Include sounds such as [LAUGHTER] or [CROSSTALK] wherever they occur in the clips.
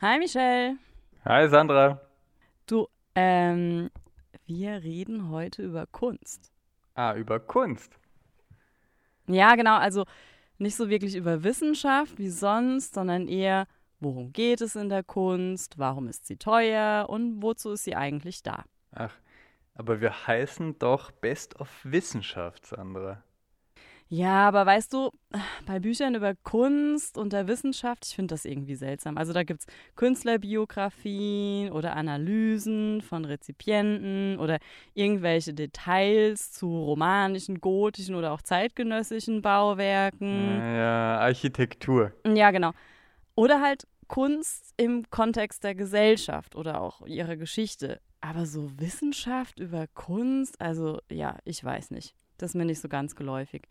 Hi Michelle. Hi Sandra. Du, ähm, wir reden heute über Kunst. Ah, über Kunst. Ja, genau, also nicht so wirklich über Wissenschaft wie sonst, sondern eher, worum geht es in der Kunst, warum ist sie teuer und wozu ist sie eigentlich da? Ach, aber wir heißen doch Best of Wissenschaft, Sandra. Ja, aber weißt du, bei Büchern über Kunst und der Wissenschaft, ich finde das irgendwie seltsam. Also da gibt es Künstlerbiografien oder Analysen von Rezipienten oder irgendwelche Details zu romanischen, gotischen oder auch zeitgenössischen Bauwerken. Ja, Architektur. Ja, genau. Oder halt Kunst im Kontext der Gesellschaft oder auch ihrer Geschichte. Aber so Wissenschaft über Kunst, also ja, ich weiß nicht. Das ist mir nicht so ganz geläufig.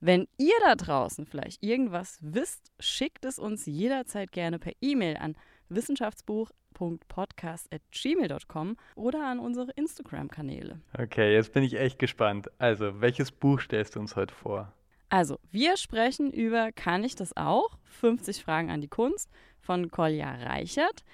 Wenn ihr da draußen vielleicht irgendwas wisst, schickt es uns jederzeit gerne per E-Mail an wissenschaftsbuch.podcast.gmail.com oder an unsere Instagram-Kanäle. Okay, jetzt bin ich echt gespannt. Also, welches Buch stellst du uns heute vor? Also, wir sprechen über Kann ich das auch? 50 Fragen an die Kunst von Kolja Reichert.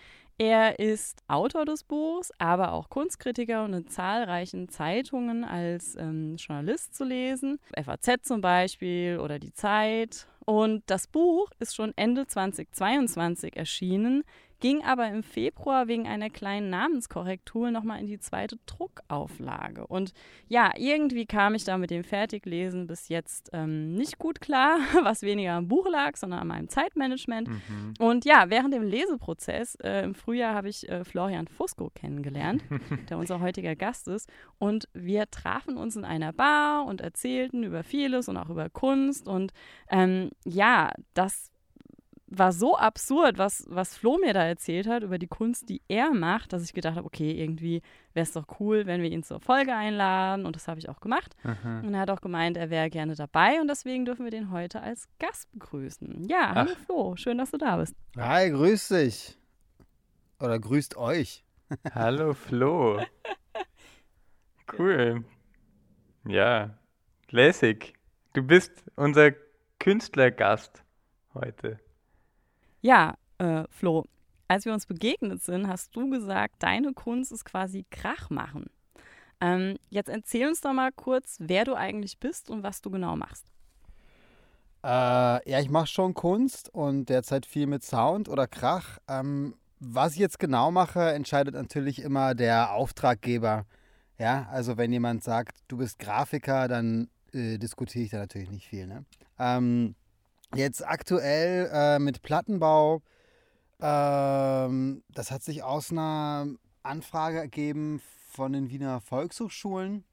Er ist Autor des Buchs, aber auch Kunstkritiker und in zahlreichen Zeitungen als ähm, Journalist zu lesen. FAZ zum Beispiel oder Die Zeit. Und das Buch ist schon Ende 2022 erschienen, ging aber im Februar wegen einer kleinen Namenskorrektur nochmal in die zweite Druckauflage. Und ja, irgendwie kam ich da mit dem Fertiglesen bis jetzt ähm, nicht gut klar, [LAUGHS] was weniger am Buch lag, sondern an meinem Zeitmanagement. Mhm. Und ja, während dem Leseprozess äh, im Frühjahr habe ich äh, Florian Fusco kennengelernt, [LAUGHS] der unser heutiger Gast ist. Und wir trafen uns in einer Bar und erzählten über vieles und auch über Kunst. Und ähm, ja, das war so absurd, was, was Flo mir da erzählt hat über die Kunst, die er macht, dass ich gedacht habe, okay, irgendwie wäre es doch cool, wenn wir ihn zur Folge einladen. Und das habe ich auch gemacht. Aha. Und er hat auch gemeint, er wäre gerne dabei. Und deswegen dürfen wir den heute als Gast begrüßen. Ja, hallo Flo, schön, dass du da bist. Hi, grüß dich. Oder grüßt euch. [LAUGHS] hallo Flo. [LAUGHS] Cool. Ja, lässig. Du bist unser Künstlergast heute. Ja, äh, Flo, als wir uns begegnet sind, hast du gesagt, deine Kunst ist quasi Krach machen. Ähm, jetzt erzähl uns doch mal kurz, wer du eigentlich bist und was du genau machst. Äh, ja, ich mache schon Kunst und derzeit viel mit Sound oder Krach. Ähm, was ich jetzt genau mache, entscheidet natürlich immer der Auftraggeber. Ja, also wenn jemand sagt, du bist Grafiker, dann äh, diskutiere ich da natürlich nicht viel. Ne? Ähm, Jetzt aktuell äh, mit Plattenbau, ähm, das hat sich aus einer Anfrage ergeben von den Wiener Volkshochschulen.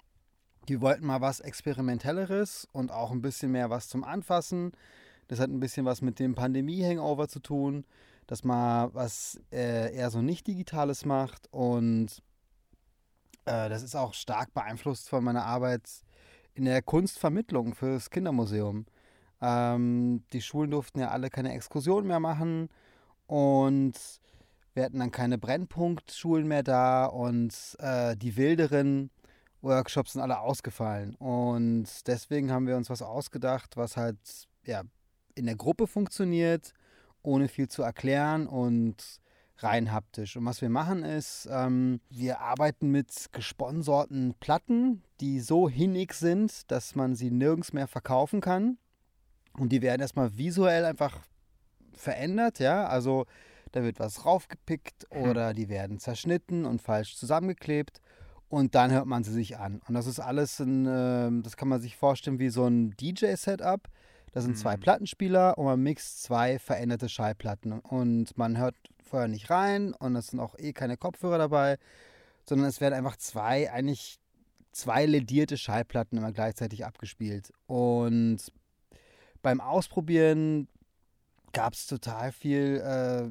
Die wollten mal was Experimentelleres und auch ein bisschen mehr was zum Anfassen. Das hat ein bisschen was mit dem Pandemie-Hangover zu tun, dass man was äh, eher so nicht Digitales macht. Und äh, das ist auch stark beeinflusst von meiner Arbeit in der Kunstvermittlung fürs Kindermuseum. Ähm, die Schulen durften ja alle keine Exkursionen mehr machen und wir hatten dann keine Brennpunktschulen mehr da und äh, die wilderen Workshops sind alle ausgefallen. Und deswegen haben wir uns was ausgedacht, was halt ja, in der Gruppe funktioniert, ohne viel zu erklären und rein haptisch. Und was wir machen ist, ähm, wir arbeiten mit gesponsorten Platten, die so hinnig sind, dass man sie nirgends mehr verkaufen kann. Und die werden erstmal visuell einfach verändert, ja. Also da wird was raufgepickt hm. oder die werden zerschnitten und falsch zusammengeklebt. Und dann hört man sie sich an. Und das ist alles ein, äh, das kann man sich vorstellen wie so ein DJ-Setup. Da sind zwei hm. Plattenspieler und man mixt zwei veränderte Schallplatten. Und man hört vorher nicht rein und es sind auch eh keine Kopfhörer dabei, sondern es werden einfach zwei, eigentlich zwei ledierte Schallplatten immer gleichzeitig abgespielt. Und beim Ausprobieren gab es total viel äh,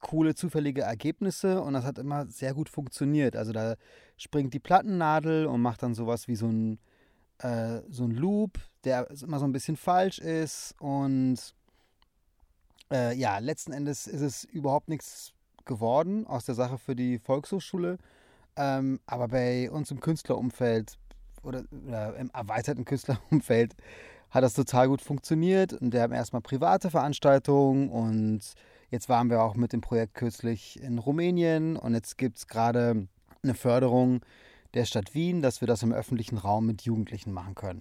coole, zufällige Ergebnisse und das hat immer sehr gut funktioniert. Also da springt die Plattennadel und macht dann sowas wie so ein, äh, so ein Loop, der immer so ein bisschen falsch ist und äh, ja, letzten Endes ist es überhaupt nichts geworden aus der Sache für die Volkshochschule. Ähm, aber bei uns im Künstlerumfeld oder, oder im erweiterten Künstlerumfeld hat das total gut funktioniert. Und wir haben erstmal private Veranstaltungen und Jetzt waren wir auch mit dem Projekt kürzlich in Rumänien und jetzt gibt es gerade eine Förderung der Stadt Wien, dass wir das im öffentlichen Raum mit Jugendlichen machen können.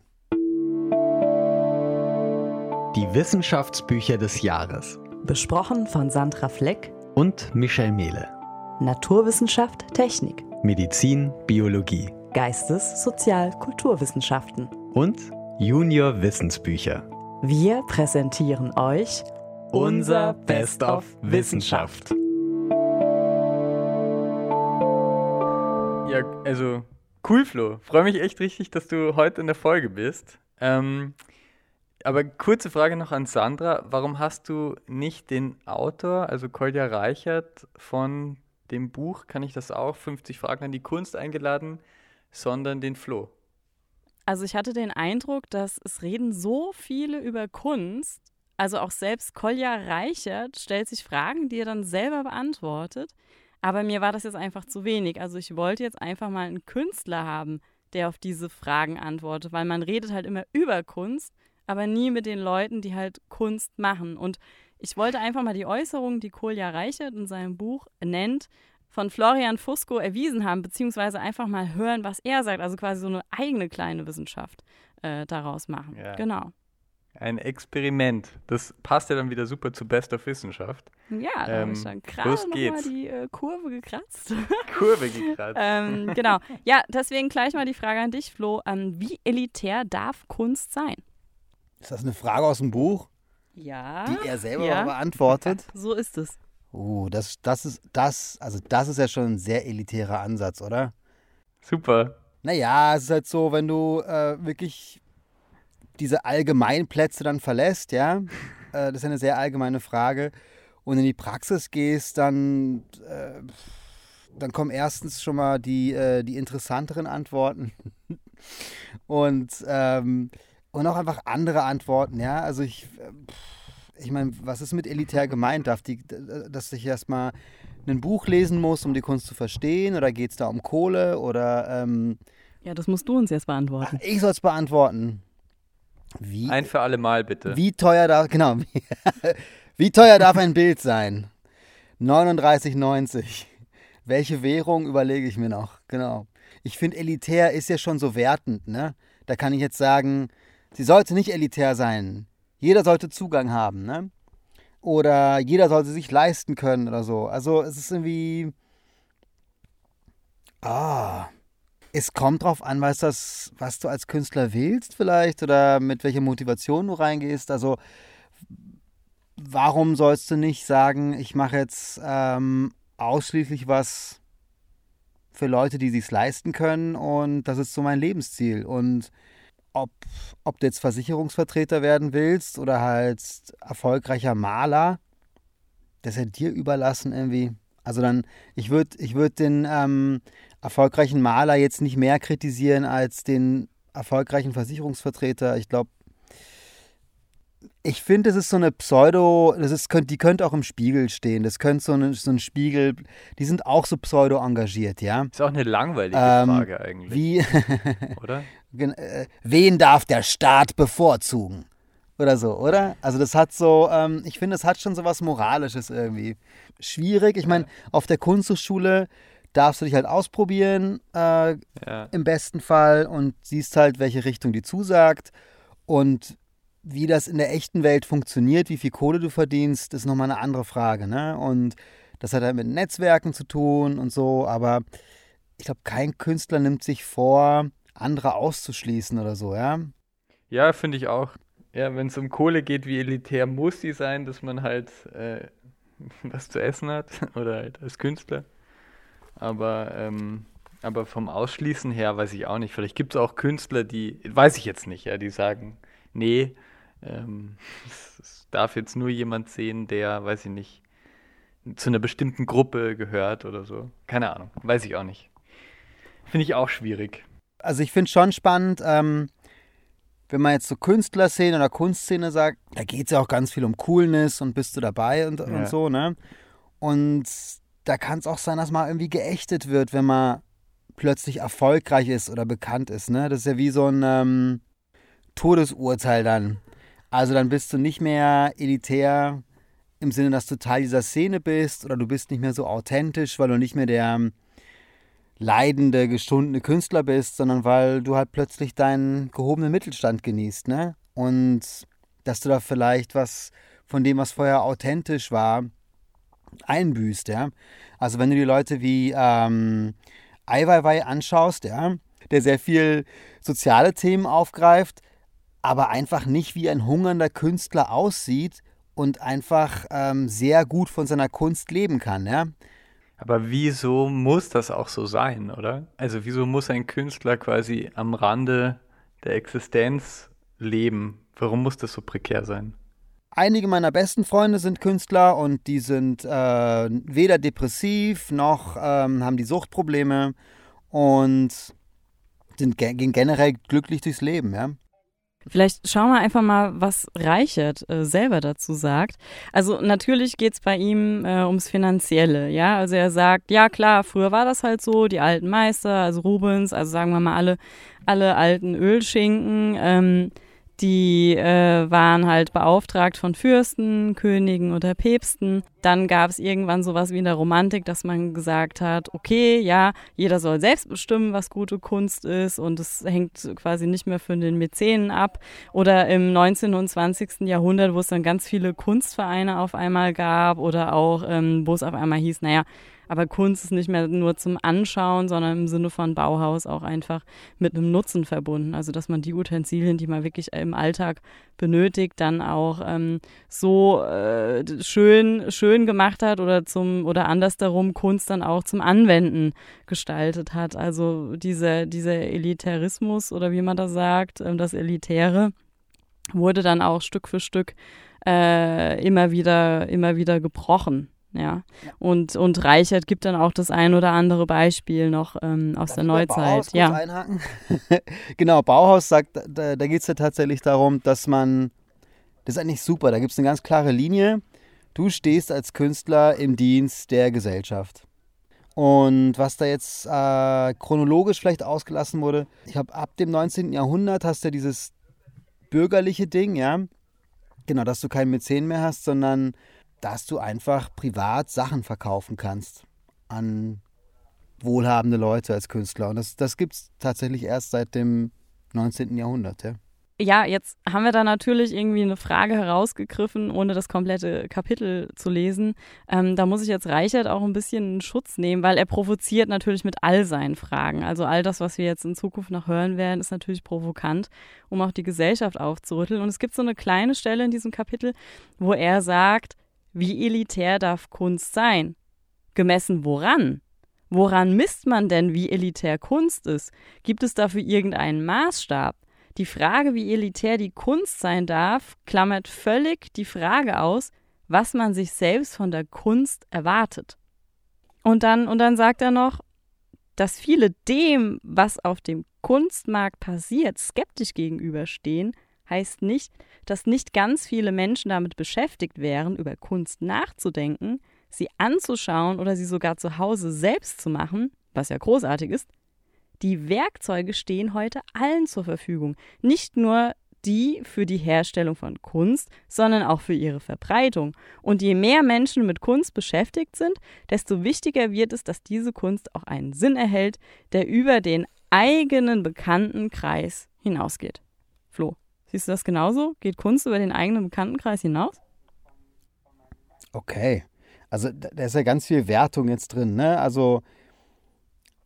Die Wissenschaftsbücher des Jahres. Besprochen von Sandra Fleck Und Michel Mehle. Naturwissenschaft, Technik, Medizin, Biologie. Geistes-, Sozial-, Kulturwissenschaften. Und Junior Wissensbücher. Wir präsentieren euch Unser Best of Wissenschaft. Ja, also cool, Flo. Freue mich echt richtig, dass du heute in der Folge bist. Ähm, aber kurze Frage noch an Sandra. Warum hast du nicht den Autor, also Kolja Reichert von dem Buch, kann ich das auch, 50 Fragen an die Kunst eingeladen, sondern den Flo? Also ich hatte den Eindruck, dass es reden so viele über Kunst. Also auch selbst Kolja Reichert stellt sich Fragen, die er dann selber beantwortet. Aber mir war das jetzt einfach zu wenig. Also ich wollte jetzt einfach mal einen Künstler haben, der auf diese Fragen antwortet, weil man redet halt immer über Kunst, aber nie mit den Leuten, die halt Kunst machen. Und ich wollte einfach mal die Äußerungen, die Kolja Reichert in seinem Buch nennt, von Florian Fusco erwiesen haben, beziehungsweise einfach mal hören, was er sagt. Also quasi so eine eigene kleine Wissenschaft äh, daraus machen. Ja. Genau. Ein Experiment. Das passt ja dann wieder super zu Best of Wissenschaft. Ja, da habe Ähm, ich dann gerade los nochmal die äh, Kurve gekratzt. [LAUGHS] Kurve gekratzt. ähm, genau. Ja, deswegen gleich mal die Frage an dich, Flo. Ähm, wie elitär darf Kunst sein? Ist das eine Frage aus dem Buch, Ja. die er selber ja. beantwortet? [LAUGHS] So ist es. Oh, das, das ist das, also das ist ja schon ein sehr elitärer Ansatz, oder? Super. Naja, es ist halt so, wenn du äh, wirklich diese Allgemeinplätze dann verlässt, ja, [LAUGHS] äh, das ist ja eine sehr allgemeine Frage, und in die Praxis gehst, dann, äh, dann kommen erstens schon mal die, äh, die interessanteren Antworten [LAUGHS] und, ähm, und auch einfach andere Antworten, ja. Also ich, äh, ich meine, was ist mit elitär gemeint? Darf die, dass ich erstmal ein Buch lesen muss, um die Kunst zu verstehen? Oder geht es da um Kohle? Oder ähm, Ja, das musst du uns jetzt ach, beantworten. ich soll es beantworten. Wie, Ein für alle Mal bitte. wie teuer darf, genau, wie, [LAUGHS] wie teuer darf ein Bild sein? 39,90. Welche Währung überlege ich mir noch? Genau. Ich finde, elitär ist ja schon so wertend, ne? Da kann ich jetzt sagen, sie sollte nicht elitär sein. Jeder sollte Zugang haben, ne? Oder jeder sollte sich leisten können oder so. Also es ist irgendwie. Ah. Es kommt drauf an, was das, was du als Künstler willst, vielleicht, oder mit welcher Motivation du reingehst. Also, warum sollst du nicht sagen, ich mache jetzt ähm, ausschließlich was für Leute, die sich's leisten können und das ist so mein Lebensziel. Und ob, ob du jetzt Versicherungsvertreter werden willst oder halt erfolgreicher Maler, das ist ja dir überlassen irgendwie. Also dann, ich würde ich würd den ähm, erfolgreichen Maler jetzt nicht mehr kritisieren als den erfolgreichen Versicherungsvertreter. Ich glaube, ich finde, es ist so eine Pseudo, das ist, könnt, die könnte auch im Spiegel stehen. Das könnte so, eine, so ein Spiegel, die sind auch so pseudo engagiert, ja. Ist auch eine langweilige Ähm, Frage eigentlich, Wie, oder? [LAUGHS] Äh, wen darf der Staat bevorzugen? Oder so, oder? Also das hat so, ähm, ich finde, es hat schon so was Moralisches irgendwie. Schwierig. Ich meine, auf der Kunsthochschule darfst du dich halt ausprobieren, äh, Ja. im besten Fall, und siehst halt, welche Richtung die zusagt. Und wie das in der echten Welt funktioniert, wie viel Kohle du verdienst, ist nochmal eine andere Frage. Ne? Und das hat halt mit Netzwerken zu tun und so, aber ich glaube, kein Künstler nimmt sich vor, andere auszuschließen oder so, ja. Ja, finde ich auch. Ja, wenn es um Kohle geht, wie elitär muss die sein, dass man halt äh, [LAUGHS] was zu essen hat [LAUGHS] oder halt als Künstler. Aber, ähm, aber vom Ausschließen her weiß ich auch nicht. Vielleicht gibt es auch Künstler, die, weiß ich jetzt nicht, ja, die sagen, nee, ähm, [LAUGHS] es, es darf jetzt nur jemand sehen, der, weiß ich nicht, zu einer bestimmten Gruppe gehört oder so. Keine Ahnung, weiß ich auch nicht. Finde ich auch schwierig. Also ich finde schon spannend, ähm, wenn man jetzt so Künstlerszene oder Kunstszene sagt, da geht es ja auch ganz viel um Coolness und bist du dabei und, Ja. und so, ne? Und da kann es auch sein, dass mal irgendwie geächtet wird, wenn man plötzlich erfolgreich ist oder bekannt ist, ne? Das ist ja wie so ein ähm, Todesurteil dann. Also dann bist du nicht mehr elitär, im Sinne, dass du Teil dieser Szene bist oder du bist nicht mehr so authentisch, weil du nicht mehr der leidende, gestundene Künstler bist, sondern weil du halt plötzlich deinen gehobenen Mittelstand genießt, ne? Und dass du da vielleicht was von dem, was vorher authentisch war, einbüßt, ja. Also wenn du die Leute wie ähm, Ai Weiwei anschaust, ja, der sehr viel soziale Themen aufgreift, aber einfach nicht wie ein hungernder Künstler aussieht und einfach ähm, sehr gut von seiner Kunst leben kann, ja. Aber wieso muss das auch so sein, oder? Also wieso muss ein Künstler quasi am Rande der Existenz leben? Warum muss das so prekär sein? Einige meiner besten Freunde sind Künstler und die sind äh, weder depressiv noch ähm, haben die Suchtprobleme und sind ge gehen generell glücklich durchs Leben, ja. Vielleicht schauen wir einfach mal, was Reichert äh, selber dazu sagt. Also natürlich geht's bei ihm äh, ums Finanzielle, ja. Also er sagt, ja klar, früher war das halt so, die alten Meister, also Rubens, also sagen wir mal alle, alle alten Ölschinken, ähm, die äh, waren halt beauftragt von Fürsten, Königen oder Päpsten. Dann gab es irgendwann sowas wie in der Romantik, dass man gesagt hat, okay, ja, jeder soll selbst bestimmen, was gute Kunst ist und es hängt quasi nicht mehr von den Mäzenen ab. Oder im 19. und 20. Jahrhundert, wo es dann ganz viele Kunstvereine auf einmal gab oder auch, ähm, wo es auf einmal hieß, naja, aber Kunst ist nicht mehr nur zum Anschauen, sondern im Sinne von Bauhaus auch einfach mit einem Nutzen verbunden. Also dass man die Utensilien, die man wirklich im Alltag benötigt, dann auch ähm, so äh, schön, schön gemacht hat oder zum oder andersdarum Kunst dann auch zum Anwenden gestaltet hat. Also dieser, dieser Elitarismus oder wie man das sagt, äh, das Elitäre wurde dann auch Stück für Stück äh, immer wieder, immer wieder gebrochen. Ja. Und, und Reichert gibt dann auch das ein oder andere Beispiel noch ähm, aus Darf der Bauhaus Neuzeit. Ja. kurz einhaken? [LAUGHS] genau, Bauhaus sagt, da, da geht es ja tatsächlich darum, dass man, das ist eigentlich super, da gibt es eine ganz klare Linie. Du stehst als Künstler im Dienst der Gesellschaft. Und was da jetzt äh, chronologisch vielleicht ausgelassen wurde, ich habe ab dem 19. Jahrhundert hast du ja dieses bürgerliche Ding, ja. Genau, dass du keinen Mäzen mehr hast, sondern dass du einfach privat Sachen verkaufen kannst an wohlhabende Leute als Künstler. Und das, das gibt es tatsächlich erst seit dem 19. Jahrhundert, ja. Ja, jetzt haben wir da natürlich irgendwie eine Frage herausgegriffen, ohne das komplette Kapitel zu lesen. Ähm, da muss ich jetzt Reichert auch ein bisschen in Schutz nehmen, weil er provoziert natürlich mit all seinen Fragen. Also all das, was wir jetzt in Zukunft noch hören werden, ist natürlich provokant, um auch die Gesellschaft aufzurütteln. Und es gibt so eine kleine Stelle in diesem Kapitel, wo er sagt, wie elitär darf Kunst sein? Gemessen woran? Woran misst man denn, wie elitär Kunst ist? Gibt es dafür irgendeinen Maßstab? Die Frage, wie elitär die Kunst sein darf, klammert völlig die Frage aus, was man sich selbst von der Kunst erwartet. Und dann, und dann sagt er noch, dass viele dem, was auf dem Kunstmarkt passiert, skeptisch gegenüberstehen, heißt nicht, dass nicht ganz viele Menschen damit beschäftigt wären, über Kunst nachzudenken, sie anzuschauen oder sie sogar zu Hause selbst zu machen, was ja großartig ist. Die Werkzeuge stehen heute allen zur Verfügung, nicht nur die für die Herstellung von Kunst, sondern auch für ihre Verbreitung. Und je mehr Menschen mit Kunst beschäftigt sind, desto wichtiger wird es, dass diese Kunst auch einen Sinn erhält, der über den eigenen bekannten Kreis hinausgeht. Siehst du das genauso? Geht Kunst über den eigenen Bekanntenkreis hinaus? Okay. Also da da ist ja ganz viel Wertung jetzt drin, ne? Also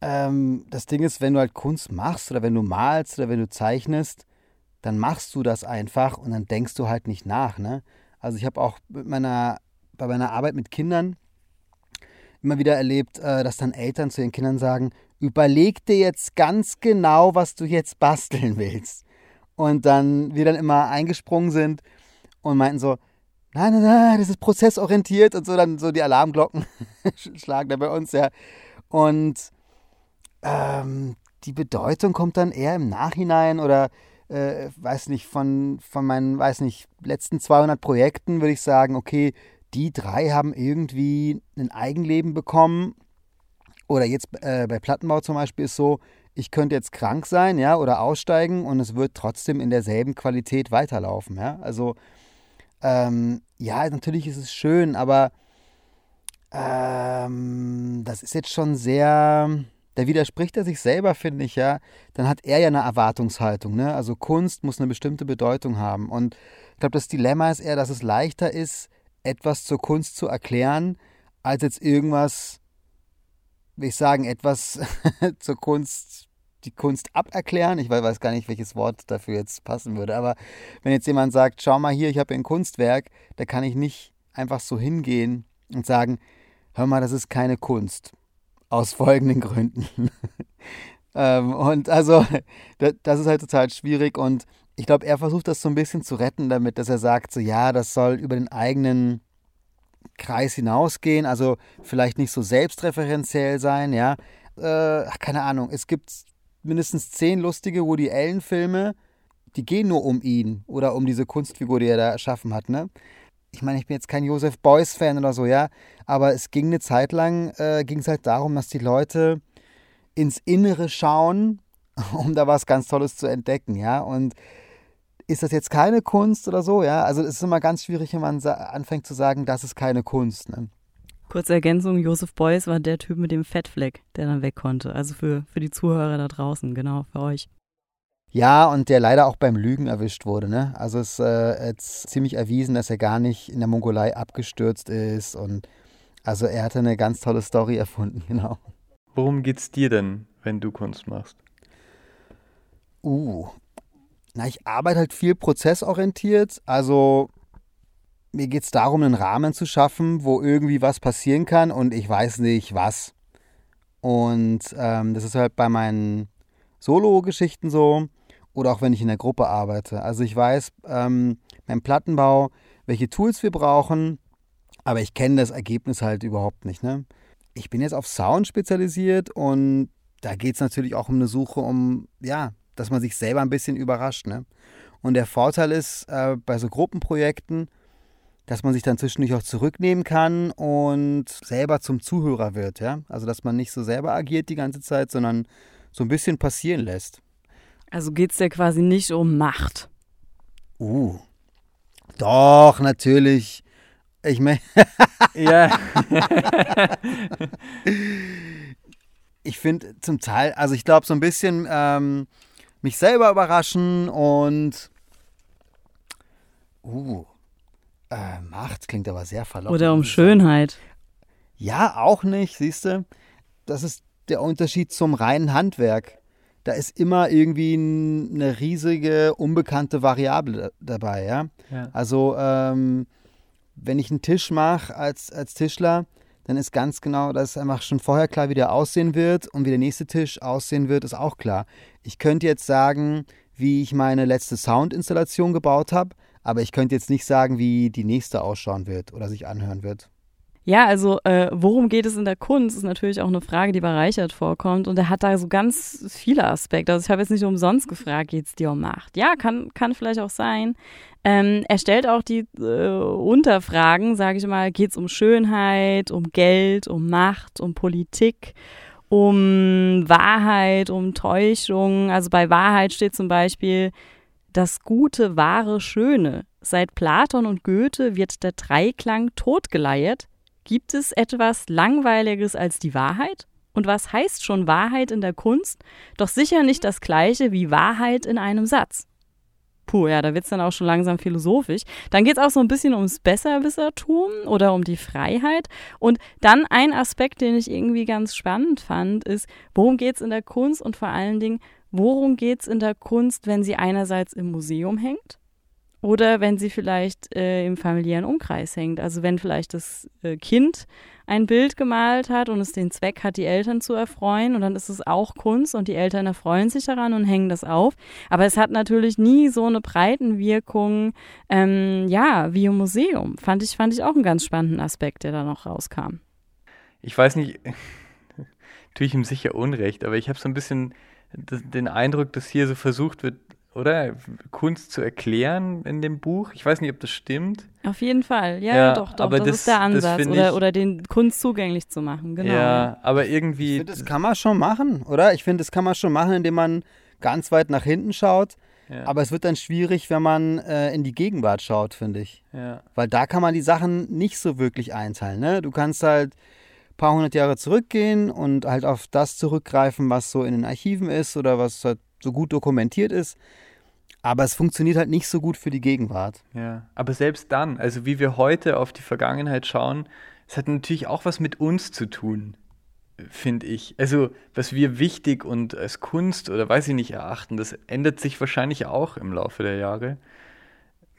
ähm, das Ding ist, wenn du halt Kunst machst oder wenn du malst oder wenn du zeichnest, dann machst du das einfach und dann denkst du halt nicht nach, ne? Also ich habe auch mit meiner, bei meiner Arbeit mit Kindern immer wieder erlebt, äh, dass dann Eltern zu ihren Kindern sagen, überleg dir jetzt ganz genau, was du jetzt basteln willst. Und dann wir dann immer eingesprungen sind und meinten so, nein, nein, nein, das ist prozessorientiert und so dann so die Alarmglocken [LAUGHS] schlagen da bei uns, ja. Und ähm, die Bedeutung kommt dann eher im Nachhinein oder äh, weiß nicht, von, von meinen, weiß nicht, letzten 200 Projekten würde ich sagen, okay, die drei haben irgendwie ein Eigenleben bekommen. Oder jetzt äh, bei Plattenbau zum Beispiel ist so, ich könnte jetzt krank sein, ja, oder aussteigen und es wird trotzdem in derselben Qualität weiterlaufen, ja. Also ähm, ja, natürlich ist es schön, aber ähm, das ist jetzt schon sehr, da widerspricht er sich selber, finde ich, ja. Dann hat er ja eine Erwartungshaltung, ne? Also Kunst muss eine bestimmte Bedeutung haben. Und ich glaube, das Dilemma ist eher, dass es leichter ist, etwas zur Kunst zu erklären, als jetzt irgendwas, will ich sagen, etwas [LAUGHS] zur Kunst, die Kunst aberklären. Ich weiß gar nicht, welches Wort dafür jetzt passen würde. Aber wenn jetzt jemand sagt, schau mal hier, ich habe ein Kunstwerk, da kann ich nicht einfach so hingehen und sagen, hör mal, das ist keine Kunst. Aus folgenden Gründen. [LAUGHS] ähm, und also, das ist halt total schwierig und ich glaube, er versucht das so ein bisschen zu retten damit, dass er sagt, so ja, das soll über den eigenen Kreis hinausgehen, also vielleicht nicht so selbstreferenziell sein, ja. Äh, keine Ahnung, es gibt mindestens zehn lustige Woody Allen-Filme, die gehen nur um ihn oder um diese Kunstfigur, die er da erschaffen hat, ne? Ich meine, ich bin jetzt kein Joseph Beuys-Fan oder so, ja, aber es ging eine Zeit lang, äh, ging es halt darum, dass die Leute ins Innere schauen, [LAUGHS] um da was ganz Tolles zu entdecken, ja. Und ist das jetzt keine Kunst oder so, ja? Also es ist immer ganz schwierig, wenn man anfängt zu sagen, das ist keine Kunst. Ne? Kurze Ergänzung, Josef Beuys war der Typ mit dem Fettfleck, der dann weg konnte. Also für, für die Zuhörer da draußen, genau, für euch. Ja, und der leider auch beim Lügen erwischt wurde. Ne? Also es ist äh, jetzt ziemlich erwiesen, dass er gar nicht in der Mongolei abgestürzt ist. Und also er hatte eine ganz tolle Story [LAUGHS] erfunden, genau. Worum geht's dir denn, wenn du Kunst machst? Uh, na, ich arbeite halt viel prozessorientiert. Also mir geht es darum, einen Rahmen zu schaffen, wo irgendwie was passieren kann und ich weiß nicht was. Und ähm, das ist halt bei meinen Solo-Geschichten so oder auch wenn ich in der Gruppe arbeite. Also ich weiß ähm, beim Plattenbau, welche Tools wir brauchen, aber ich kenne das Ergebnis halt überhaupt nicht. Ne? Ich bin jetzt auf Sound spezialisiert und da geht es natürlich auch um eine Suche um, ja, dass man sich selber ein bisschen überrascht. Ne? Und der Vorteil ist äh, bei so Gruppenprojekten, dass man sich dann zwischendurch auch zurücknehmen kann und selber zum Zuhörer wird. Ja? Also, dass man nicht so selber agiert die ganze Zeit, sondern so ein bisschen passieren lässt. Also geht es ja quasi nicht um Macht. Uh. Doch, natürlich. Ich meine. [LAUGHS] ja. ich finde zum Teil, also ich glaube so ein bisschen ähm, mich selber überraschen und uh, äh, Macht klingt aber sehr verlockend. Oder um Schönheit. Ja, auch nicht, siehst du? Das ist der Unterschied zum reinen Handwerk. Da ist immer irgendwie eine riesige, unbekannte Variable dabei, ja. ja. Also, ähm, wenn ich einen Tisch mache als, als Tischler, dann ist ganz genau, dass einfach schon vorher klar, wie der aussehen wird und wie der nächste Tisch aussehen wird, ist auch klar. Ich könnte jetzt sagen, wie ich meine letzte Soundinstallation gebaut habe, aber ich könnte jetzt nicht sagen, wie die nächste ausschauen wird oder sich anhören wird. Ja, also äh, worum geht es in der Kunst, ist natürlich auch eine Frage, die bei Reichert vorkommt. Und er hat da so ganz viele Aspekte. Also ich habe jetzt nicht umsonst gefragt, geht es dir um Macht? Ja, kann, kann vielleicht auch sein. Ähm, er stellt auch die äh, Unterfragen, sage ich mal, geht es um Schönheit, um Geld, um Macht, um Politik, um Wahrheit, um Täuschung. Also bei Wahrheit steht zum Beispiel das Gute, Wahre, Schöne. Seit Platon und Goethe wird der Dreiklang totgeleiert Gibt es etwas Langweiliges als die Wahrheit? Und was heißt schon Wahrheit in der Kunst? Doch sicher nicht das gleiche wie Wahrheit in einem Satz. Puh, ja, da wird es dann auch schon langsam philosophisch. Dann geht es auch so ein bisschen ums Besserwissertum oder um die Freiheit. Und dann ein Aspekt, den ich irgendwie ganz spannend fand, ist, worum geht es in der Kunst und vor allen Dingen, worum geht es in der Kunst, wenn sie einerseits im Museum hängt oder wenn sie vielleicht äh, im familiären Umkreis hängt. Also wenn vielleicht das äh, Kind ein Bild gemalt hat und es den Zweck hat, die Eltern zu erfreuen und dann ist es auch Kunst und die Eltern erfreuen sich daran und hängen das auf. Aber es hat natürlich nie so eine Breitenwirkung, ähm, ja, wie im Museum. Fand ich, fand ich auch einen ganz spannenden Aspekt, der da noch rauskam. Ich weiß nicht, [LAUGHS] tue ich ihm sicher Unrecht, aber ich habe so ein bisschen den Eindruck, dass hier so versucht wird, oder? Kunst zu erklären in dem Buch. Ich weiß nicht, ob das stimmt. Auf jeden Fall, ja, ja doch, doch. Aber das, das ist der Ansatz. Oder, ich, oder den Kunst zugänglich zu machen, genau. Ja, aber irgendwie. Ich finde, das kann man schon machen, oder? Ich finde, das kann man schon machen, indem man ganz weit nach hinten schaut. Ja. Aber es wird dann schwierig, wenn man äh, in die Gegenwart schaut, finde ich. ja. Weil da kann man die Sachen nicht so wirklich einteilen. Ne? Du kannst halt ein paar hundert Jahre zurückgehen und halt auf das zurückgreifen, was so in den Archiven ist oder was halt so gut dokumentiert ist. Aber es funktioniert halt nicht so gut für die Gegenwart. Ja, aber selbst dann, also wie wir heute auf die Vergangenheit schauen, es hat natürlich auch was mit uns zu tun, finde ich. Also, was wir wichtig und als Kunst oder weiß ich nicht erachten, das ändert sich wahrscheinlich auch im Laufe der Jahre.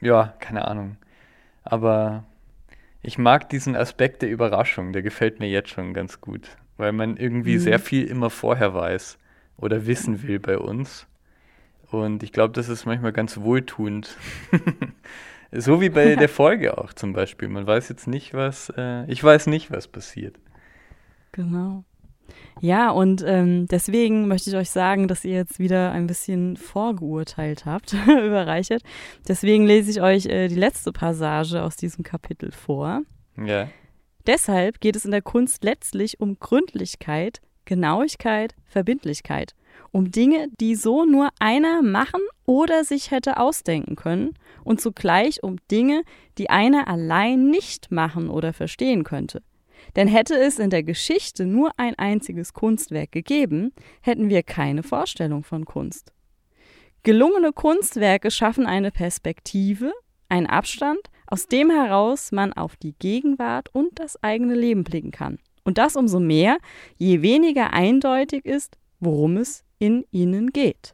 Ja, keine Ahnung. Aber ich mag diesen Aspekt der Überraschung, der gefällt mir jetzt schon ganz gut, weil man irgendwie Mhm. sehr viel immer vorher weiß oder wissen will bei uns. Und ich glaube, das ist manchmal ganz wohltuend. [LAUGHS] so wie bei [LAUGHS] der Folge auch zum Beispiel. Man weiß jetzt nicht, was, äh, ich weiß nicht, was passiert. Genau. Ja, und ähm, deswegen möchte ich euch sagen, dass ihr jetzt wieder ein bisschen vorgeurteilt habt [LAUGHS] über Reichert. Deswegen lese ich euch äh, die letzte Passage aus diesem Kapitel vor. Ja, Deshalb geht es in der Kunst letztlich um Gründlichkeit, Genauigkeit, Verbindlichkeit. Um Dinge, die so nur einer machen oder sich hätte ausdenken können und zugleich um Dinge, die einer allein nicht machen oder verstehen könnte. Denn hätte es in der Geschichte nur ein einziges Kunstwerk gegeben, hätten wir keine Vorstellung von Kunst. Gelungene Kunstwerke schaffen eine Perspektive, einen Abstand, aus dem heraus man auf die Gegenwart und das eigene Leben blicken kann. Und das umso mehr, je weniger eindeutig ist, worum es in ihnen geht.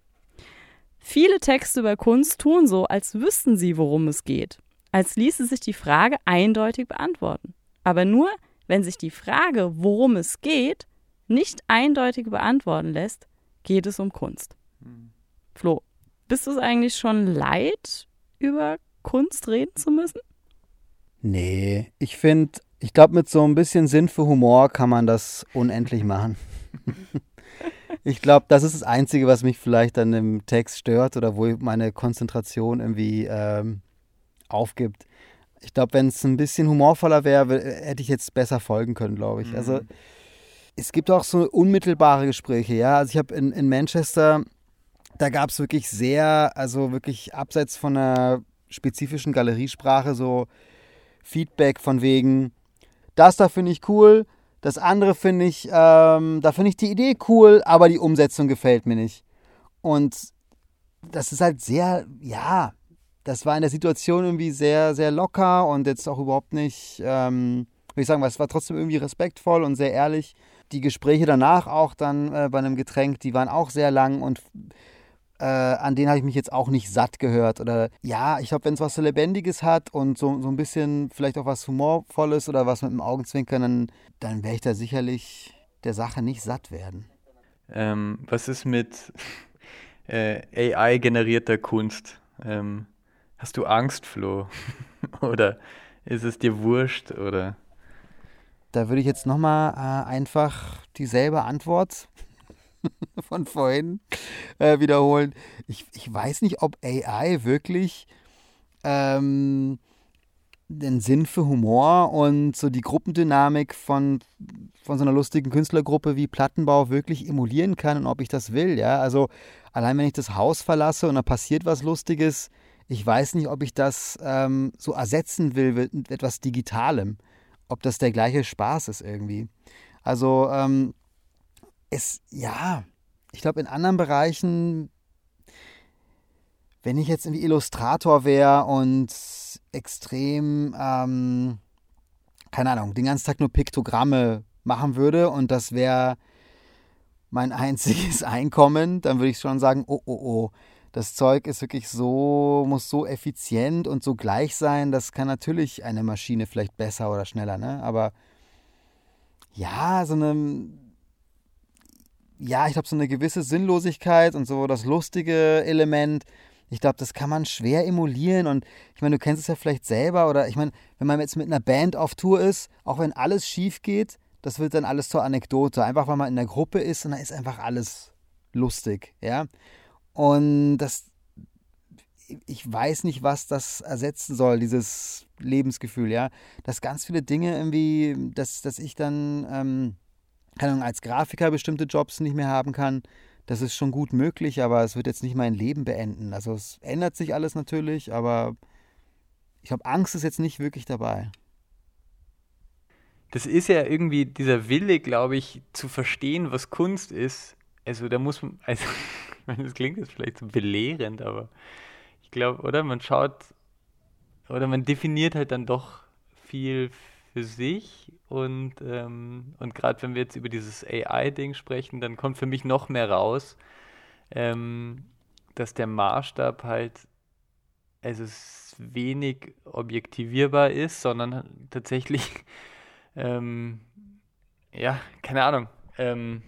Viele Texte über Kunst tun so, als wüssten sie, worum es geht, als ließe sich die Frage eindeutig beantworten. Aber nur, wenn sich die Frage, worum es geht, nicht eindeutig beantworten lässt, geht es um Kunst. Flo, bist du es eigentlich schon leid, über Kunst reden zu müssen? Nee, ich finde, ich glaube, mit so ein bisschen Sinn für Humor kann man das unendlich machen. [LAUGHS] ich glaube, das ist das Einzige, was mich vielleicht dann im Text stört oder wo meine Konzentration irgendwie ähm, aufgibt. Ich glaube, wenn es ein bisschen humorvoller wäre, wär- hätte ich jetzt besser folgen können, glaube ich. Also es gibt auch so unmittelbare Gespräche, ja. Also ich habe in, in Manchester, da gab es wirklich sehr, also wirklich abseits von einer spezifischen Galeriesprache so Feedback von wegen, das da finde ich cool, das andere finde ich, ähm, da finde ich die Idee cool, aber die Umsetzung gefällt mir nicht. Und das ist halt sehr, ja, das war in der Situation irgendwie sehr, sehr locker und jetzt auch überhaupt nicht, ähm, würde ich sagen, es war trotzdem irgendwie respektvoll und sehr ehrlich. Die Gespräche danach auch dann äh, bei einem Getränk, die waren auch sehr lang und äh, an denen habe ich mich jetzt auch nicht satt gehört. Oder ja, ich glaube, wenn es was so Lebendiges hat und so, so ein bisschen vielleicht auch was Humorvolles oder was mit dem Augenzwinkern, dann, dann werde ich da sicherlich der Sache nicht satt werden. Ähm, was ist mit [LAUGHS] äh, AI-generierter Kunst? Ähm, hast du Angst, Flo? [LAUGHS] oder ist es dir wurscht? Oder Da würde ich jetzt nochmal äh, einfach dieselbe Antwort [LAUGHS] von vorhin äh, wiederholen. Ich, ich weiß nicht, ob AI wirklich ähm, den Sinn für Humor und so die Gruppendynamik von, von so einer lustigen Künstlergruppe wie Plattenbau wirklich emulieren kann und ob ich das will. Ja, also allein wenn ich das Haus verlasse und da passiert was Lustiges, ich weiß nicht, ob ich das ähm, so ersetzen will mit etwas Digitalem ob das der gleiche Spaß ist irgendwie. Also ähm, es, ja, ich glaube in anderen Bereichen, wenn ich jetzt irgendwie Illustrator wäre und extrem, ähm, keine Ahnung, den ganzen Tag nur Piktogramme machen würde und das wäre mein [LAUGHS] einziges Einkommen, dann würde ich schon sagen, oh, oh, oh, das Zeug ist wirklich so, muss so effizient und so gleich sein, das kann natürlich eine Maschine vielleicht besser oder schneller, ne? Aber ja, so eine, ja, ich glaube, so eine gewisse Sinnlosigkeit und so das lustige Element, ich glaube, das kann man schwer emulieren und ich meine, du kennst es ja vielleicht selber oder ich meine, wenn man jetzt mit einer Band auf Tour ist, auch wenn alles schief geht, das wird dann alles zur Anekdote, einfach weil man in der Gruppe ist und da ist einfach alles lustig, ja? Und das, ich weiß nicht, was das ersetzen soll, dieses Lebensgefühl, ja. Dass ganz viele Dinge irgendwie, dass, dass ich dann, ähm, keine Ahnung, als Grafiker bestimmte Jobs nicht mehr haben kann, das ist schon gut möglich, aber es wird jetzt nicht mein Leben beenden. Also es ändert sich alles natürlich, aber ich glaube, Angst ist jetzt nicht wirklich dabei. Das ist ja irgendwie dieser Wille, glaube ich, zu verstehen, was Kunst ist. Also da muss man, [LAUGHS] also das klingt jetzt vielleicht so belehrend, aber ich glaube, oder man schaut oder man definiert halt dann doch viel für sich und, ähm, und gerade wenn wir jetzt über dieses AI-Ding sprechen, dann kommt für mich noch mehr raus, ähm, dass der Maßstab halt also wenig objektivierbar ist, sondern tatsächlich, [LAUGHS] ähm, ja, keine Ahnung, ähm,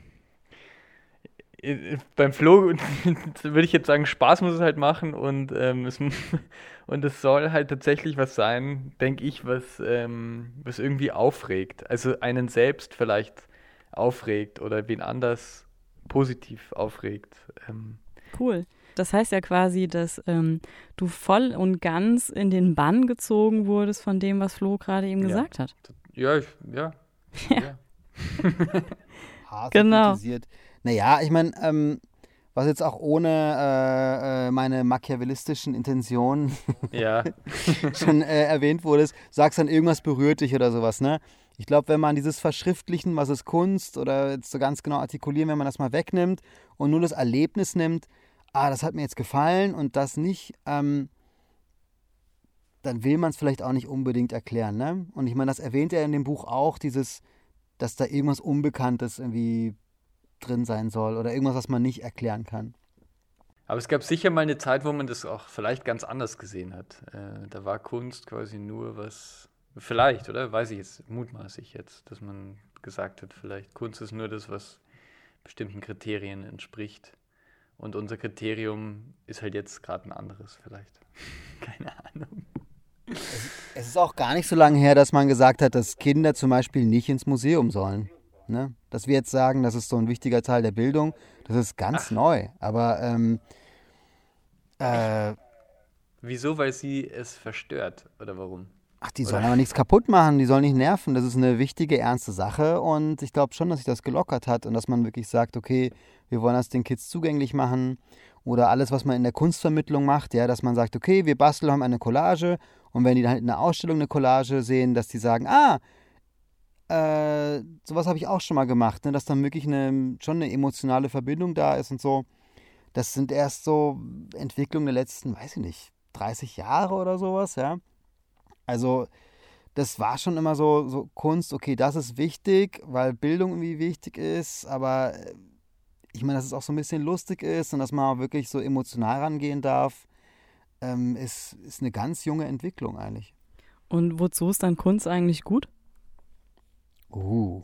beim Flo [LAUGHS] würde ich jetzt sagen, Spaß muss es halt machen und, ähm, es, [LAUGHS] und es soll halt tatsächlich was sein, denke ich, was, ähm, was irgendwie aufregt. Also einen selbst vielleicht aufregt oder wen anders positiv aufregt. Ähm. Cool. Das heißt ja quasi, dass ähm, du voll und ganz in den Bann gezogen wurdest von dem, was Flo gerade eben ja. gesagt hat. Ja, ich, ja. [LAUGHS] ja. Hart Genau. kritisiert. Naja, ich meine, ähm, was jetzt auch ohne äh, äh, meine machiavellistischen Intentionen [LAUGHS] ja. [LAUGHS] schon äh, erwähnt wurde, ist, sagst dann irgendwas berührt dich oder sowas, ne? Ich glaube, wenn man dieses Verschriftlichen, was ist Kunst oder jetzt so ganz genau artikulieren, wenn man das mal wegnimmt und nur das Erlebnis nimmt, ah, das hat mir jetzt gefallen und das nicht, ähm, dann will man es vielleicht auch nicht unbedingt erklären, ne? Und ich meine, das erwähnt er in dem Buch auch, dieses, dass da irgendwas Unbekanntes irgendwie drin sein soll oder irgendwas, was man nicht erklären kann. Aber es gab sicher mal eine Zeit, wo man das auch vielleicht ganz anders gesehen hat. Äh, da war Kunst quasi nur was, vielleicht, oder? Weiß ich jetzt, mutmaße ich jetzt, dass man gesagt hat, vielleicht Kunst ist nur das, was bestimmten Kriterien entspricht. Und unser Kriterium ist halt jetzt gerade ein anderes, vielleicht. [LAUGHS] Keine Ahnung. Es, es ist auch gar nicht so lange her, dass man gesagt hat, dass Kinder zum Beispiel nicht ins Museum sollen. Ne? Dass wir jetzt sagen, das ist so ein wichtiger Teil der Bildung, das ist ganz Ach. neu. Aber ähm, äh, Wieso? Weil sie es verstört, oder warum? ach, die Oder- sollen aber nichts kaputt machen, die sollen nicht nerven. Das ist eine wichtige, ernste Sache und ich glaube schon, dass sich das gelockert hat und dass man wirklich sagt, okay, wir wollen das den Kids zugänglich machen oder alles, was man in der Kunstvermittlung macht, ja, dass man sagt, okay, wir basteln haben eine Collage und wenn die dann halt in der Ausstellung eine Collage sehen, dass die sagen, ah, äh, sowas habe ich auch schon mal gemacht, ne, dass dann wirklich eine, schon eine emotionale Verbindung da ist und so. Das sind erst so Entwicklungen der letzten, weiß ich nicht, 30 Jahre oder sowas, ja. Also, das war schon immer so, so Kunst, okay, das ist wichtig, weil Bildung irgendwie wichtig ist, aber äh, ich meine, dass es auch so ein bisschen lustig ist und dass man auch wirklich so emotional rangehen darf, ähm, ist, ist eine ganz junge Entwicklung eigentlich. Und wozu ist dann Kunst eigentlich gut? Uh.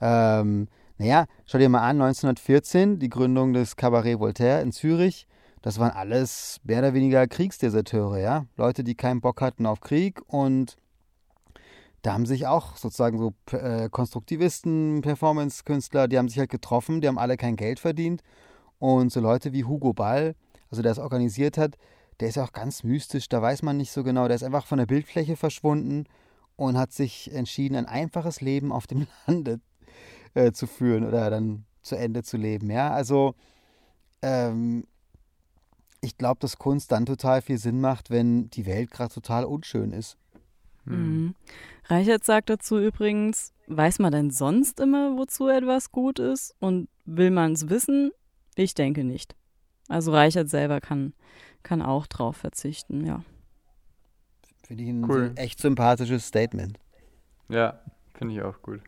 Ähm, naja, schau dir mal an, 1914, die Gründung des Cabaret Voltaire in Zürich. Das waren alles mehr oder weniger Kriegsdeserteure, ja. Leute, die keinen Bock hatten auf Krieg und da haben sich auch sozusagen so äh, Konstruktivisten, Performance-Künstler, die haben sich halt getroffen, die haben alle kein Geld verdient. Und so Leute wie Hugo Ball, also der es organisiert hat, der ist ja auch ganz mystisch, da weiß man nicht so genau, der ist einfach von der Bildfläche verschwunden und hat sich entschieden, ein einfaches Leben auf dem [LAUGHS] Lande äh, zu führen oder dann zu Ende zu leben. Ja, also ähm, ich glaube, dass Kunst dann total viel Sinn macht, wenn die Welt gerade total unschön ist. Mhm. Reichert sagt dazu übrigens, weiß man denn sonst immer, wozu etwas gut ist? Und will man es wissen? Ich denke nicht. Also Reichert selber kann, kann auch drauf verzichten, ja. Finde ich ein Cool. echt sympathisches Statement. Ja, finde ich auch gut.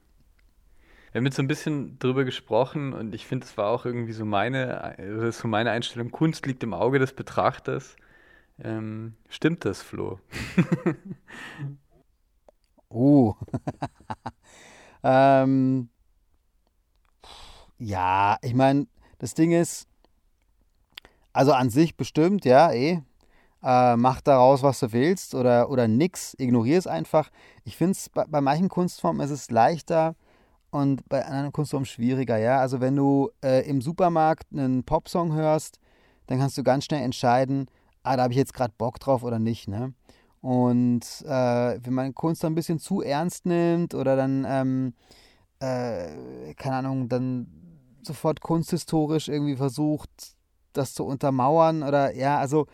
Wir haben jetzt so ein bisschen drüber gesprochen und ich finde, es war auch irgendwie so meine, also so meine Einstellung. Kunst liegt im Auge des Betrachters. Ähm, stimmt das, Flo? [LAUGHS] Uh. [LAUGHS] ähm, ja, ich meine, das Ding ist, also an sich bestimmt, ja, eh. Äh, mach daraus, was du willst oder, oder nix, ignorier es einfach. Ich finde es bei, bei manchen Kunstformen ist es leichter und bei anderen Kunstformen schwieriger, ja. Also wenn du äh, im Supermarkt einen Popsong hörst, dann kannst du ganz schnell entscheiden, ah, da habe ich jetzt gerade Bock drauf oder nicht, ne? Und äh, wenn man Kunst dann ein bisschen zu ernst nimmt oder dann, ähm, äh, keine Ahnung, dann sofort kunsthistorisch irgendwie versucht, das zu untermauern oder ja, also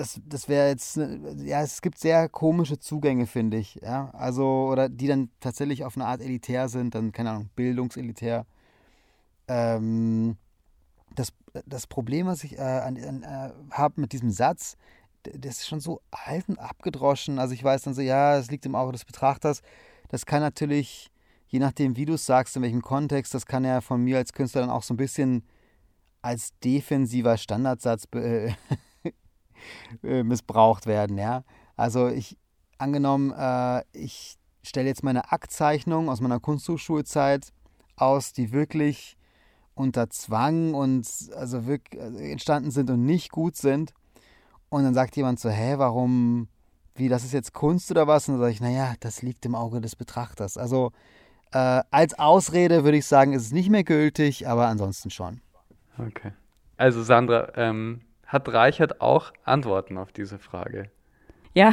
das, das wäre jetzt, ne, ja, es gibt sehr komische Zugänge, finde ich, ja, also, oder die dann tatsächlich auf eine Art elitär sind, dann, keine Ahnung, bildungselitär. Ähm, das, das Problem, was ich äh, äh, habe mit diesem Satz, das ist schon so alt und abgedroschen. Also ich weiß dann so, ja, es liegt im Auge des Betrachters. Das kann natürlich, je nachdem, wie du es sagst, in welchem Kontext, das kann ja von mir als Künstler dann auch so ein bisschen als defensiver Standardsatz äh, [LAUGHS] missbraucht werden, ja. Also ich, angenommen, äh, ich stelle jetzt meine Aktzeichnung aus meiner Kunsthochschulzeit aus, die wirklich unter Zwang und also wirklich also entstanden sind und nicht gut sind. Und dann sagt jemand so, hä, warum, wie, das ist jetzt Kunst oder was? Und dann sage ich, naja, das liegt im Auge des Betrachters. Also äh, als Ausrede würde ich sagen, ist es nicht mehr gültig, aber ansonsten schon. Okay. Also Sandra, ähm, hat Reichert auch Antworten auf diese Frage? Ja,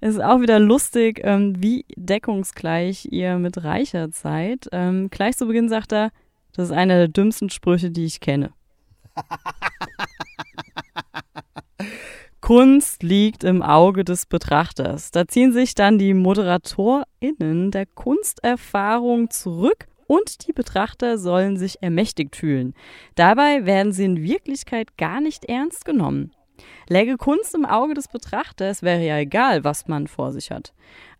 es [LAUGHS] ist auch wieder lustig, ähm, wie deckungsgleich ihr mit Reichert seid. Ähm, gleich zu Beginn sagt er, das ist einer der dümmsten Sprüche, die ich kenne. [LAUGHS] Kunst liegt im Auge des Betrachters. Da ziehen sich dann die ModeratorInnen der Kunsterfahrung zurück und die Betrachter sollen sich ermächtigt fühlen. Dabei werden sie in Wirklichkeit gar nicht ernst genommen. Läge Kunst im Auge des Betrachters, wäre ja egal, was man vor sich hat.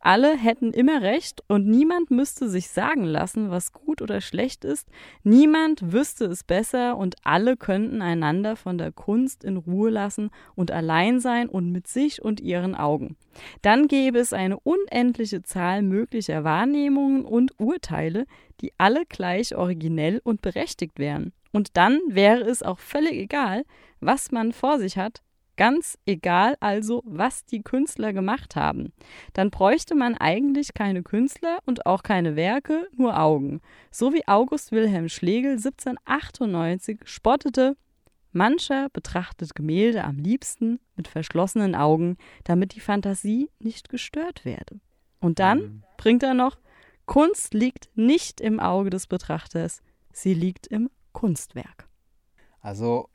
Alle hätten immer recht und niemand müsste sich sagen lassen, was gut oder schlecht ist. Niemand wüsste es besser und alle könnten einander von der Kunst in Ruhe lassen und allein sein und mit sich und ihren Augen. Dann gäbe es eine unendliche Zahl möglicher Wahrnehmungen und Urteile, die alle gleich originell und berechtigt wären. Und dann wäre es auch völlig egal, was man vor sich hat, Ganz egal also, was die Künstler gemacht haben. Dann bräuchte man eigentlich keine Künstler und auch keine Werke, nur Augen. So wie August Wilhelm Schlegel 1798 spottete, mancher betrachtet Gemälde am liebsten mit verschlossenen Augen, damit die Fantasie nicht gestört werde. Und dann mhm. bringt er noch, Kunst liegt nicht im Auge des Betrachters, sie liegt im Kunstwerk. Also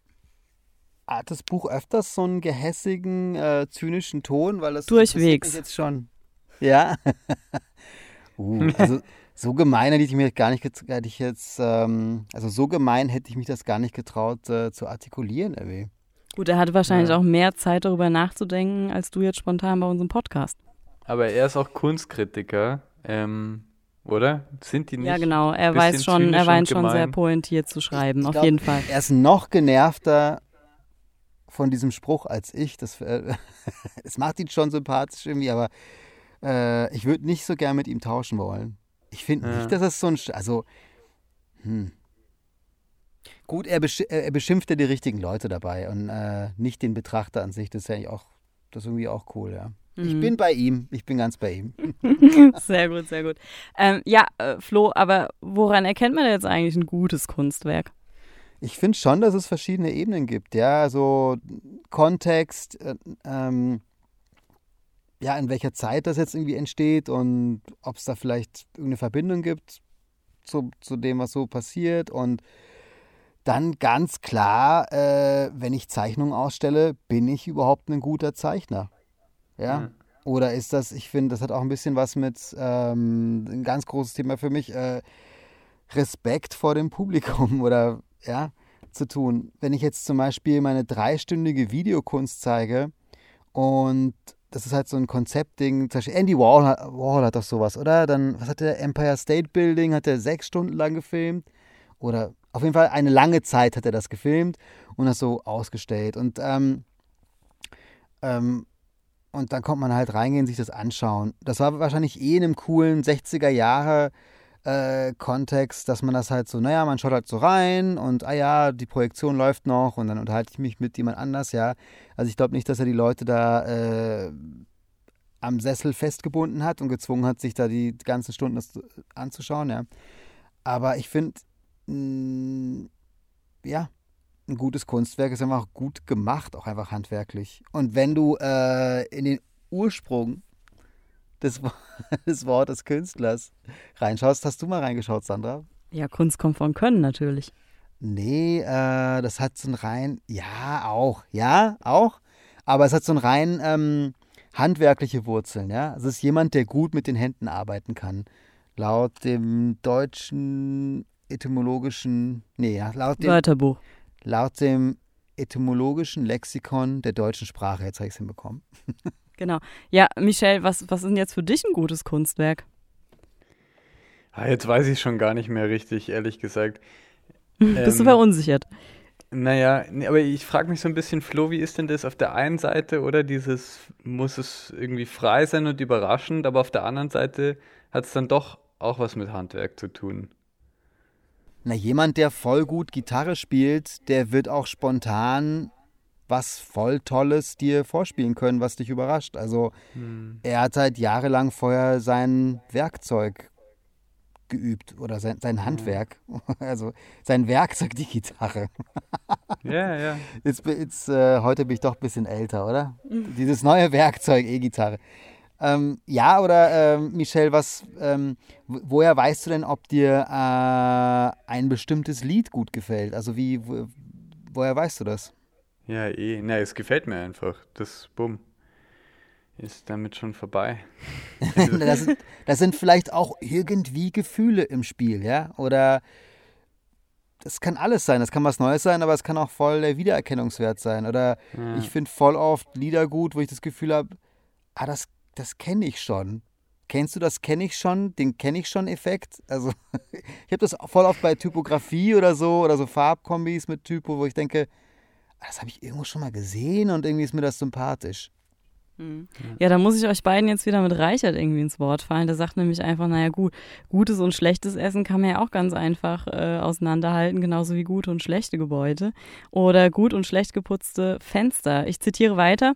hat das Buch öfters so einen gehässigen, äh, zynischen Ton, weil das durchwegs jetzt schon. Ja. [LAUGHS] uh, also so gemein hätte ich mir gar nicht hätte ich jetzt, ähm, also so gemein hätte ich mich das gar nicht getraut äh, zu artikulieren, irgendwie. Gut, er hatte wahrscheinlich ja. auch mehr Zeit darüber nachzudenken, als du jetzt spontan bei unserem Podcast. Aber er ist auch Kunstkritiker, ähm, oder? Sind die nicht? Ja, genau. Er weiß schon, er weiß schon sehr pointiert zu schreiben, ich, ich auf glaub, jeden Fall. Er ist noch genervter von diesem Spruch als ich. Das, äh, [LAUGHS] das macht ihn schon sympathisch irgendwie, aber äh, ich würde nicht so gern mit ihm tauschen wollen. Ich finde ja. nicht, dass das so ein. Also, hm. Gut, er, besch er beschimpft ja die richtigen Leute dabei und äh, nicht den Betrachter an sich. Das ist ja eigentlich auch, das ist irgendwie auch cool, ja. Mhm. Ich bin bei ihm. Ich bin ganz bei ihm. [LAUGHS] [LAUGHS] sehr gut, sehr gut. Ähm, ja, äh, Flo, aber woran erkennt man jetzt eigentlich ein gutes Kunstwerk? Ich finde schon, dass es verschiedene Ebenen gibt. Ja, so Kontext, äh, ähm, ja, in welcher Zeit das jetzt irgendwie entsteht und ob es da vielleicht irgendeine Verbindung gibt zu, zu dem, was so passiert. Und dann ganz klar, äh, wenn ich Zeichnungen ausstelle, bin ich überhaupt ein guter Zeichner. Ja. Mhm. Oder ist das, ich finde, das hat auch ein bisschen was mit, ähm, ein ganz großes Thema für mich, äh, Respekt vor dem Publikum [LAUGHS] oder ja, zu tun. Wenn ich jetzt zum Beispiel meine dreistündige Videokunst zeige und das ist halt so ein Konzeptding, zum Beispiel Andy Warhol hat, Warhol hat doch sowas, oder? Dann, was hat der Empire State Building, hat er sechs Stunden lang gefilmt oder auf jeden Fall eine lange Zeit hat er das gefilmt und das so ausgestellt und ähm, ähm, und dann kommt man halt reingehen, sich das anschauen. Das war wahrscheinlich eh in einem coolen 60er Jahre äh, Kontext, dass man das halt so, naja, man schaut halt so rein und, ah ja, die Projektion läuft noch und dann unterhalte ich mich mit jemand anders, ja. Also ich glaube nicht, dass er die Leute da äh, am Sessel festgebunden hat und gezwungen hat, sich da die ganzen Stunden das anzuschauen, ja. Aber ich finde, ja, ein gutes Kunstwerk ist einfach gut gemacht, auch einfach handwerklich. Und wenn du äh, in den Ursprung [LAUGHS] des, des Wortes Künstlers reinschaust. Hast du mal reingeschaut, Sandra? Ja, Kunst kommt von Können natürlich. Nee, äh, das hat so ein rein, ja, auch, ja, auch, aber es hat so ein rein ähm, handwerkliche Wurzeln, ja. Es ist jemand, der gut mit den Händen arbeiten kann. Laut dem deutschen etymologischen, nee, ja, laut dem, Wörterbuch. laut dem etymologischen Lexikon der deutschen Sprache, jetzt habe ich es hinbekommen. [LAUGHS] Genau. Ja, Michelle, was, was ist denn jetzt für dich ein gutes Kunstwerk? Ah, jetzt weiß ich schon gar nicht mehr richtig, ehrlich gesagt. [LAUGHS] Bist du Ähm, verunsichert? Naja, nee, aber ich frage mich so ein bisschen, Flo, wie ist denn das auf der einen Seite, oder dieses, muss es irgendwie frei sein und überraschend, aber auf der anderen Seite hat es dann doch auch was mit Handwerk zu tun. Na, jemand, der voll gut Gitarre spielt, der wird auch spontan was voll Tolles dir vorspielen können, was dich überrascht. Also er hat halt jahrelang vorher sein Werkzeug geübt oder sein, sein Handwerk. [LAUGHS] Also sein Werkzeug, die Gitarre. [LAUGHS] Ja, ja. Jetzt, jetzt, äh, heute bin ich doch ein bisschen älter, oder? Dieses neue Werkzeug, E-Gitarre. Ähm, ja, oder ähm, Michelle, was, ähm, wo- woher weißt du denn, ob dir äh, ein bestimmtes Lied gut gefällt? Also wie, wo, woher weißt du das? Ja, eh. Na, es gefällt mir einfach. Das, bumm, ist damit schon vorbei. [LAUGHS] das, sind, das sind vielleicht auch irgendwie Gefühle im Spiel, ja? Oder das kann alles sein. Das kann was Neues sein, aber es kann auch voll der Wiedererkennungswert sein. Oder Ja. ich finde voll oft Lieder gut, wo ich das Gefühl habe, ah, das, das kenne ich schon. Kennst du das kenne ich schon, den kenne ich schon Effekt? Also [LAUGHS] ich habe das voll oft bei Typografie oder so oder so Farbkombis mit Typo, wo ich denke, das habe ich irgendwo schon mal gesehen und irgendwie ist mir das sympathisch. Ja, da muss ich euch beiden jetzt wieder mit Reichert irgendwie ins Wort fallen. Der sagt nämlich einfach, naja gut, gutes und schlechtes Essen kann man ja auch ganz einfach äh, auseinanderhalten, genauso wie gute und schlechte Gebäude oder gut und schlecht geputzte Fenster. Ich zitiere weiter.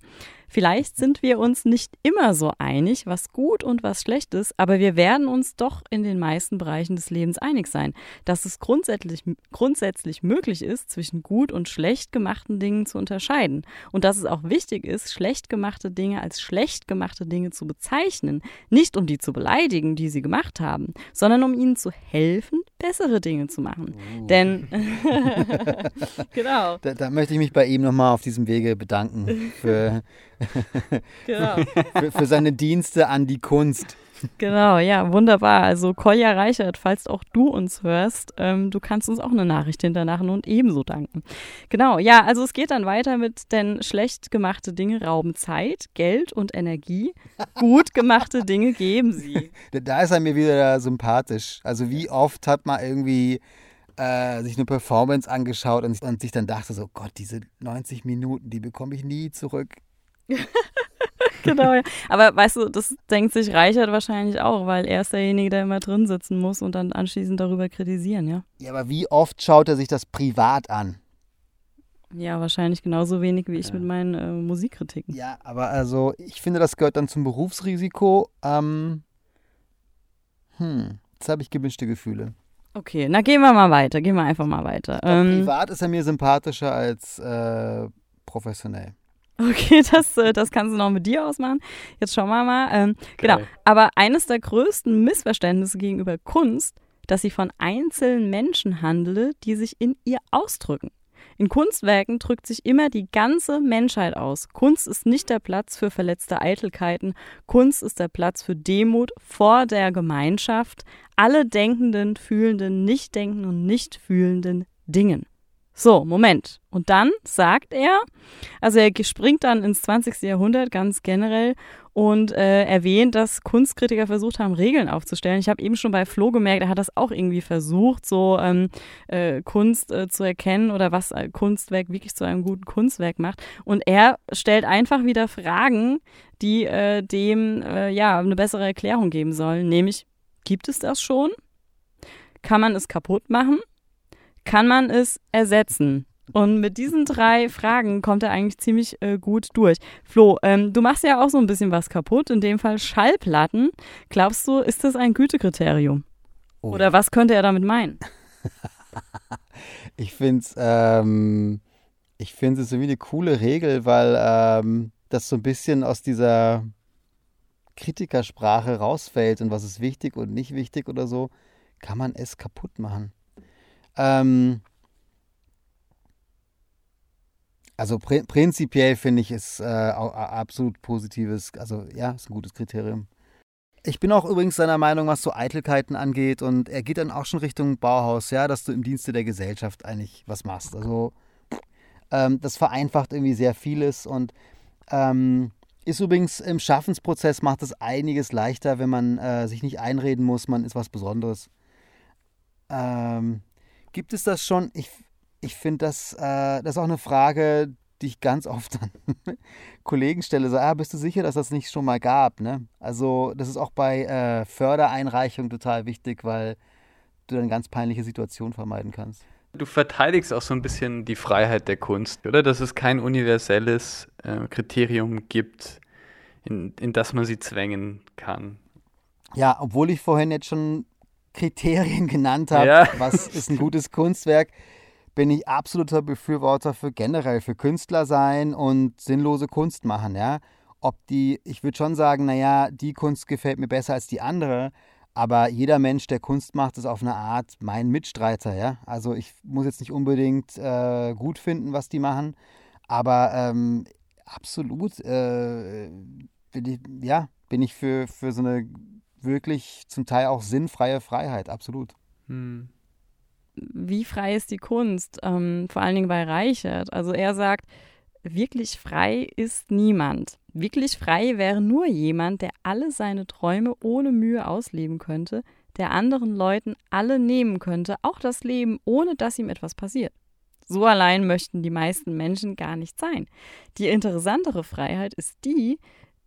Vielleicht sind wir uns nicht immer so einig, was gut und was schlecht ist, aber wir werden uns doch in den meisten Bereichen des Lebens einig sein, dass es grundsätzlich, grundsätzlich möglich ist, zwischen gut und schlecht gemachten Dingen zu unterscheiden. Und dass es auch wichtig ist, schlecht gemachte Dinge als schlecht gemachte Dinge zu bezeichnen, nicht um die zu beleidigen, die sie gemacht haben, sondern um ihnen zu helfen, bessere Dinge zu machen. Denn [LAUGHS] [LAUGHS] genau, Da, da möchte ich mich bei ihm nochmal auf diesem Wege bedanken für, [LAUGHS] [LAUGHS] genau. für, für seine Dienste an die Kunst. Genau, ja, wunderbar. Also Kolja Reichert, falls auch du uns hörst, ähm, du kannst uns auch eine Nachricht hinterlachen und ebenso danken. Genau, ja, also es geht dann weiter mit, denn schlecht gemachte Dinge rauben Zeit, Geld und Energie. Gut gemachte Dinge geben sie. Da- Da ist er mir wieder sympathisch. Also wie oft hat man irgendwie äh, sich eine Performance angeschaut und, und sich dann dachte so, Gott, diese 90 Minuten, die bekomme ich nie zurück. [LAUGHS] Genau, ja. Aber weißt du, das denkt sich Reichert wahrscheinlich auch, weil er ist derjenige, der immer drin sitzen muss und dann anschließend darüber kritisieren, ja? Ja, aber wie oft schaut er sich das privat an? Ja, wahrscheinlich genauso wenig wie ich mit meinen äh, Musikkritiken. Ja, aber also ich finde, das gehört dann zum Berufsrisiko. Ähm, hm, jetzt habe ich gemischte Gefühle. Okay, na gehen wir mal weiter, gehen wir einfach mal weiter. Ähm, privat ist er mir sympathischer als äh, professionell. Okay, [LAUGHS] das, äh, das kannst du noch mit dir ausmachen. Jetzt schauen wir mal. Ähm, genau. Aber eines der größten Missverständnisse gegenüber Kunst, dass sie von einzelnen Menschen handele, die sich in ihr ausdrücken. In Kunstwerken drückt sich immer die ganze Menschheit aus. Kunst ist nicht der Platz für verletzte Eitelkeiten. Kunst ist der Platz für Demut vor der Gemeinschaft, alle denkenden, fühlenden, nicht denkenden und nicht fühlenden Dingen. So, Moment. Und dann sagt er, also er springt dann ins 20. Jahrhundert ganz generell und äh, erwähnt, dass Kunstkritiker versucht haben, Regeln aufzustellen. Ich habe eben schon bei Flo gemerkt, er hat das auch irgendwie versucht, so ähm, äh, Kunst äh, zu erkennen oder was ein Kunstwerk wirklich zu einem guten Kunstwerk macht. Und er stellt einfach wieder Fragen, die äh, dem äh, ja eine bessere Erklärung geben sollen. Nämlich, gibt es das schon? Kann man es kaputt machen? Kann man es ersetzen? Und mit diesen drei Fragen kommt er eigentlich ziemlich äh, gut durch. Flo, ähm, du machst ja auch so ein bisschen was kaputt, in dem Fall Schallplatten. Glaubst du, ist das ein Gütekriterium? Oh. Oder was könnte er damit meinen? [LAUGHS] Ich finde es ähm, ich find's ist irgendwie eine coole Regel, weil ähm, das so ein bisschen aus dieser Kritikersprache rausfällt und was ist wichtig und nicht wichtig oder so. kann man es kaputt machen? Ähm, also pr prinzipiell finde ich es äh, absolut positives, also ja, ist ein gutes Kriterium. Ich bin auch übrigens seiner Meinung, was so Eitelkeiten angeht. Und er geht dann auch schon Richtung Bauhaus, ja, dass du im Dienste der Gesellschaft eigentlich was machst. Also ähm, das vereinfacht irgendwie sehr vieles und ähm, ist übrigens im Schaffensprozess macht es einiges leichter, wenn man äh, sich nicht einreden muss, man ist was Besonderes. Ähm, gibt es das schon? Ich, ich finde, das, äh, das ist auch eine Frage, die ich ganz oft an [LAUGHS] Kollegen stelle, so, ah, bist du sicher, dass das nicht schon mal gab? Ne? Also das ist auch bei äh, Fördereinreichungen total wichtig, weil du dann ganz peinliche Situationen vermeiden kannst. Du verteidigst auch so ein bisschen die Freiheit der Kunst, oder? Dass es kein universelles äh, Kriterium gibt, in, in das man sie zwängen kann. Ja, obwohl ich vorhin jetzt schon Kriterien genannt habe, ja. was ist ein gutes Kunstwerk bin ich absoluter Befürworter für generell für Künstler sein und sinnlose Kunst machen, ja. Ob die, ich würde schon sagen, naja, die Kunst gefällt mir besser als die andere, aber jeder Mensch, der Kunst macht, ist auf eine Art mein Mitstreiter, ja. Also ich muss jetzt nicht unbedingt äh, gut finden, was die machen, aber ähm, absolut äh, bin ich, ja, bin ich für, für so eine wirklich zum Teil auch sinnfreie Freiheit, absolut. Hm wie frei ist die Kunst? Ähm, vor allen Dingen bei Reichert. Also er sagt, wirklich frei ist niemand. Wirklich frei wäre nur jemand, der alle seine Träume ohne Mühe ausleben könnte, der anderen Leuten alle nehmen könnte, auch das Leben, ohne dass ihm etwas passiert. So allein möchten die meisten Menschen gar nicht sein. Die interessantere Freiheit ist die,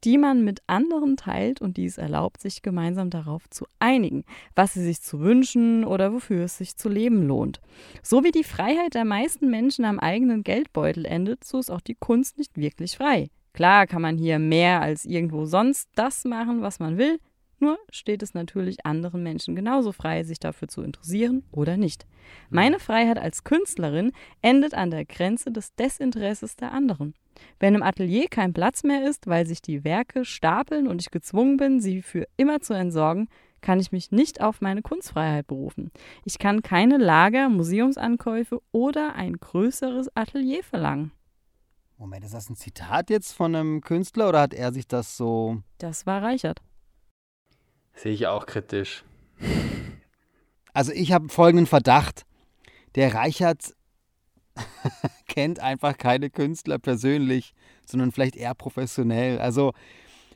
die man mit anderen teilt und die es erlaubt, sich gemeinsam darauf zu einigen, was sie sich zu wünschen oder wofür es sich zu leben lohnt. So wie die Freiheit der meisten Menschen am eigenen Geldbeutel endet, so ist auch die Kunst nicht wirklich frei. Klar kann man hier mehr als irgendwo sonst das machen, was man will, nur steht es natürlich anderen Menschen genauso frei, sich dafür zu interessieren oder nicht. Meine Freiheit als Künstlerin endet an der Grenze des Desinteresses der anderen. Wenn im Atelier kein Platz mehr ist, weil sich die Werke stapeln und ich gezwungen bin, sie für immer zu entsorgen, kann ich mich nicht auf meine Kunstfreiheit berufen. Ich kann keine Lager, Museumsankäufe oder ein größeres Atelier verlangen. Moment, ist das ein Zitat jetzt von einem Künstler oder hat er sich das so. Das war Reichert. Sehe ich auch kritisch. Also ich habe folgenden Verdacht. Der Reichert [LAUGHS] kennt einfach keine Künstler persönlich, sondern vielleicht eher professionell. Also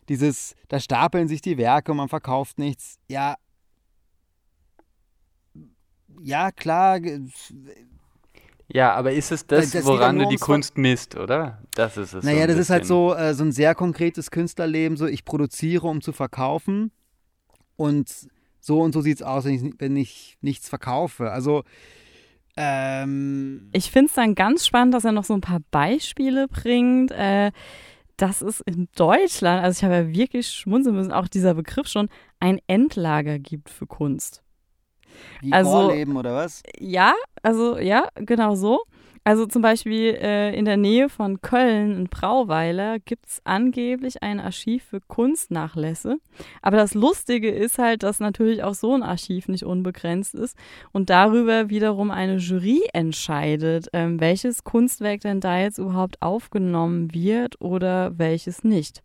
dieses, da stapeln sich die Werke und man verkauft nichts. Ja, ja klar. Ja, aber ist es das, das woran du die Kunst misst, oder? Das ist es. Naja, so das ist halt so, äh, so ein sehr konkretes Künstlerleben. So, ich produziere, um zu verkaufen. Und so und so sieht es aus, wenn ich, wenn ich nichts verkaufe. Also ähm, ich finde es dann ganz spannend, dass er noch so ein paar Beispiele bringt. Äh, dass es in Deutschland, also ich habe ja wirklich schmunzeln müssen, auch dieser Begriff schon, ein Endlager gibt für Kunst. Wie also, Vorleben oder was? Ja, also ja, genau so. Also zum Beispiel äh, in der Nähe von Köln in Brauweiler gibt es angeblich ein Archiv für Kunstnachlässe. Aber das Lustige ist halt, dass natürlich auch so ein Archiv nicht unbegrenzt ist und darüber wiederum eine Jury entscheidet, ähm, welches Kunstwerk denn da jetzt überhaupt aufgenommen wird oder welches nicht.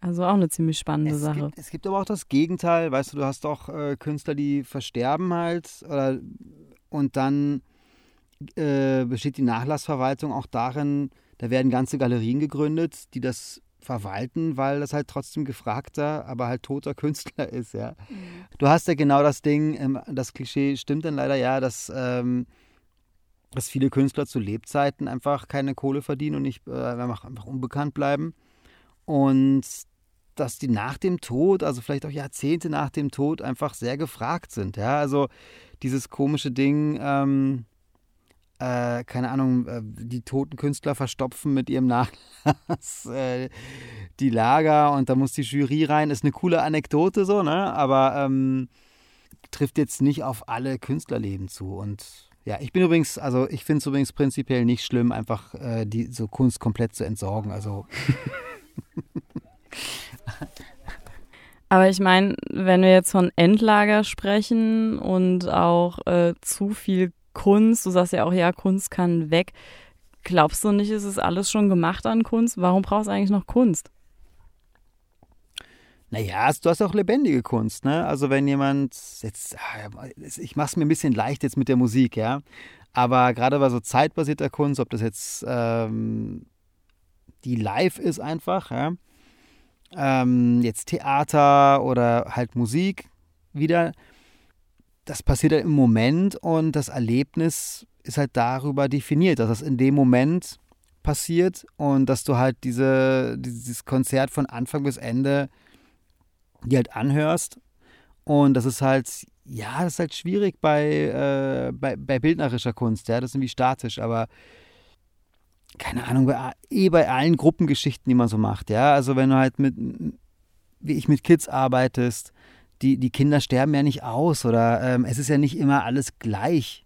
Also auch eine ziemlich spannende es Sache. Gibt, es gibt aber auch das Gegenteil, weißt du, du hast doch äh, Künstler, die versterben halt oder, und dann äh, besteht die Nachlassverwaltung auch darin, da werden ganze Galerien gegründet, die das verwalten, weil das halt trotzdem gefragter, aber halt toter [LAUGHS] Künstler ist, ja. Mhm. Du hast ja genau das Ding, ähm, das Klischee stimmt dann leider ja, dass, ähm, dass viele Künstler zu Lebzeiten einfach keine Kohle verdienen und nicht äh, einfach, einfach unbekannt bleiben. Und dass die nach dem Tod, also vielleicht auch Jahrzehnte nach dem Tod, einfach sehr gefragt sind. Ja, also dieses komische Ding, ähm, äh, keine Ahnung, äh, die toten Künstler verstopfen mit ihrem Nachlass [LAUGHS] äh, die Lager und da muss die Jury rein. Ist eine coole Anekdote so, ne? Aber ähm, trifft jetzt nicht auf alle Künstlerleben zu. Und ja, ich bin übrigens, also ich finde es übrigens prinzipiell nicht schlimm, einfach äh, die so Kunst komplett zu entsorgen. Also Aber ich meine, wenn wir jetzt von Endlager sprechen und auch äh, zu viel Kunst, du sagst ja auch, ja, Kunst kann weg. Glaubst du nicht, ist es alles schon gemacht an Kunst? Warum brauchst du eigentlich noch Kunst? Naja, du hast auch lebendige Kunst, ne? Also wenn jemand jetzt, ah, ich mache es mir ein bisschen leicht jetzt mit der Musik, ja. Aber gerade bei so zeitbasierter Kunst, ob das jetzt ähm, die live ist einfach, ja. Ähm, jetzt Theater oder halt Musik wieder, das passiert halt im Moment und das Erlebnis ist halt darüber definiert, dass das in dem Moment passiert und dass du halt diese, dieses Konzert von Anfang bis Ende die halt anhörst. Und das ist halt, ja, das ist halt schwierig bei, äh, bei, bei bildnerischer Kunst, ja, das ist irgendwie statisch, aber keine Ahnung, bei, eh bei allen Gruppengeschichten, die man so macht, ja, also wenn du halt mit, wie ich mit Kids arbeitest, die, die Kinder sterben ja nicht aus oder ähm, es ist ja nicht immer alles gleich.